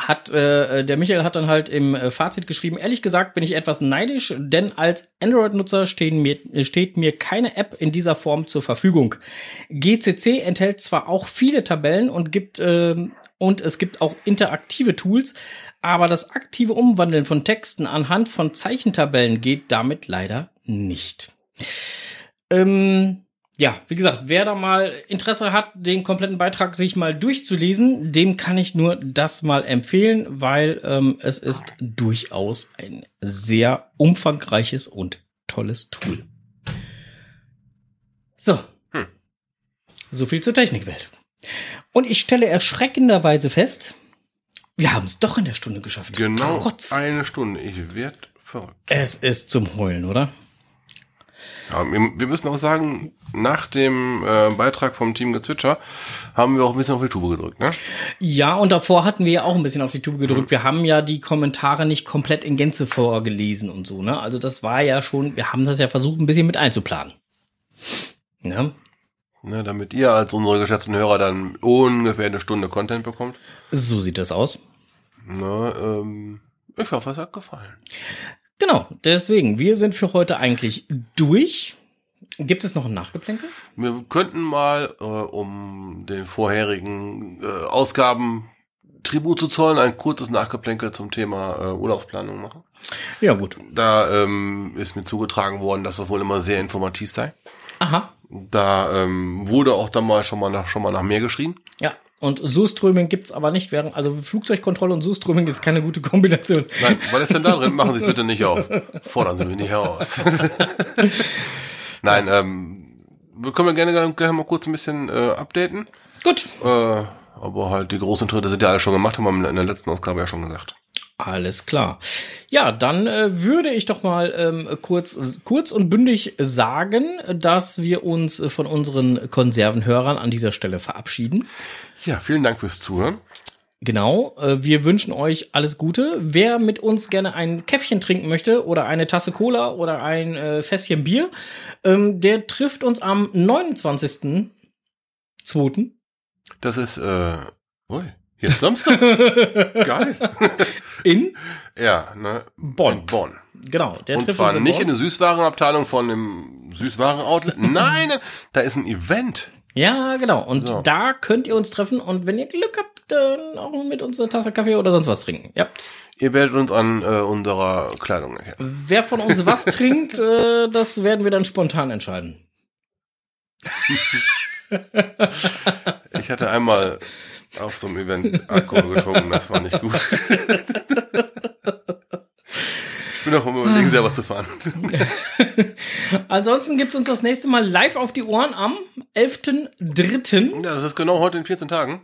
Speaker 1: hat äh, der Michael hat dann halt im äh, Fazit geschrieben, ehrlich gesagt bin ich etwas neidisch, denn als Android-Nutzer mir, steht mir keine App in dieser Form zur Verfügung. GCC enthält zwar auch viele Tabellen und gibt äh, und es gibt auch interaktive Tools, aber das aktive Umwandeln von Texten anhand von Zeichentabellen geht damit leider nicht. Ähm, ja, wie gesagt, wer da mal Interesse hat, den kompletten Beitrag sich mal durchzulesen, dem kann ich nur das mal empfehlen, weil ähm, es ist durchaus ein sehr umfangreiches und tolles Tool. So.
Speaker 2: Hm.
Speaker 1: So viel zur Technikwelt. Und ich stelle erschreckenderweise fest, wir haben es doch in der Stunde geschafft.
Speaker 2: Genau
Speaker 1: Trotz.
Speaker 2: eine Stunde. Ich werd verrückt.
Speaker 1: Es ist zum Heulen, oder?
Speaker 2: Ja, wir müssen auch sagen, nach dem äh, Beitrag vom Team Gezwitscher haben wir auch ein bisschen auf die Tube gedrückt, ne?
Speaker 1: Ja, und davor hatten wir ja auch ein bisschen auf die Tube gedrückt. Wir haben ja die Kommentare nicht komplett in Gänze vorgelesen und so, ne? Also das war ja schon, wir haben das ja versucht, ein bisschen mit einzuplanen. Ne?
Speaker 2: ne? Damit ihr als unsere geschätzten Hörer dann ungefähr eine Stunde Content bekommt.
Speaker 1: So sieht das aus.
Speaker 2: Ne, ähm, ich hoffe, es hat gefallen.
Speaker 1: Genau, deswegen, wir sind für heute eigentlich durch. Gibt es noch ein Nachgeplänkel?
Speaker 2: Wir könnten mal, äh, um den vorherigen äh, Ausgaben Tribut zu zollen, ein kurzes Nachgeplänkel zum Thema äh, Urlaubsplanung machen.
Speaker 1: Ja, gut.
Speaker 2: Da ähm, ist mir zugetragen worden, dass das wohl immer sehr informativ sei.
Speaker 1: Aha.
Speaker 2: Da ähm, wurde auch dann mal schon mal nach, schon mal nach mehr geschrien.
Speaker 1: Ja. Und Suströming gibt's aber nicht während, also Flugzeugkontrolle und Suströming ist keine gute Kombination.
Speaker 2: Nein, was ist denn da drin? Machen Sie bitte nicht auf. Fordern Sie mich nicht heraus. Nein, ähm, wir können wir gerne gleich mal kurz ein bisschen äh, updaten.
Speaker 1: Gut.
Speaker 2: Äh, aber halt die großen Schritte sind ja alle schon gemacht, haben wir in der letzten Ausgabe ja schon gesagt.
Speaker 1: Alles klar. Ja, dann äh, würde ich doch mal ähm, kurz, kurz und bündig sagen, dass wir uns von unseren Konservenhörern an dieser Stelle verabschieden.
Speaker 2: Ja, vielen Dank fürs Zuhören.
Speaker 1: Genau, äh, wir wünschen euch alles Gute. Wer mit uns gerne ein Käffchen trinken möchte oder eine Tasse Cola oder ein äh, Fässchen Bier, ähm, der trifft uns am 29.02.
Speaker 2: Das ist, äh, ui, ist Samstag. Geil.
Speaker 1: In
Speaker 2: Ja, ne?
Speaker 1: Bonn.
Speaker 2: In Bonn.
Speaker 1: Genau, der
Speaker 2: Und
Speaker 1: trifft
Speaker 2: zwar
Speaker 1: uns in
Speaker 2: nicht
Speaker 1: Bonn.
Speaker 2: in der Süßwarenabteilung von dem Süßwaren-Outlet. Nein, nein, da ist ein Event.
Speaker 1: Ja, genau. Und
Speaker 2: So.
Speaker 1: da könnt ihr uns treffen und wenn ihr Glück habt, dann auch mit uns eine Tasse Kaffee oder sonst was trinken. Ja.
Speaker 2: Ihr werdet uns an äh, unserer Kleidung erkennen.
Speaker 1: Wer von uns was trinkt, äh, das werden wir dann spontan entscheiden.
Speaker 2: Ich hatte einmal auf so einem Event Alkohol getrunken, das war nicht gut. Ich bin auch immer überlegen, selber zu fahren.
Speaker 1: Ansonsten gibt's uns das nächste Mal live auf die Ohren am 11.3.
Speaker 2: Ja, das ist genau heute in 14 Tagen.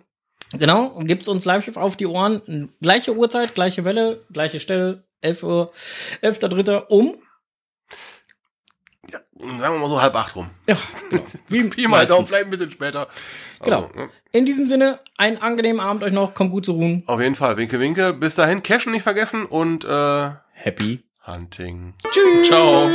Speaker 1: Genau, gibt's uns live auf die Ohren. Gleiche Uhrzeit, gleiche Welle, gleiche Stelle, 11 Uhr, 11.3. um.
Speaker 2: Sagen wir mal so halb acht rum.
Speaker 1: Ja, genau. Wie
Speaker 2: Pi mal Daumen, vielleicht ein bisschen später.
Speaker 1: Genau.
Speaker 2: Also, ne?
Speaker 1: In diesem Sinne, einen angenehmen Abend euch noch, kommt gut zu ruhen.
Speaker 2: Auf jeden Fall, winke, winke. Bis dahin, Cashen nicht vergessen und äh,
Speaker 1: Happy
Speaker 2: Hunting.
Speaker 1: Tschüss.
Speaker 2: Ciao.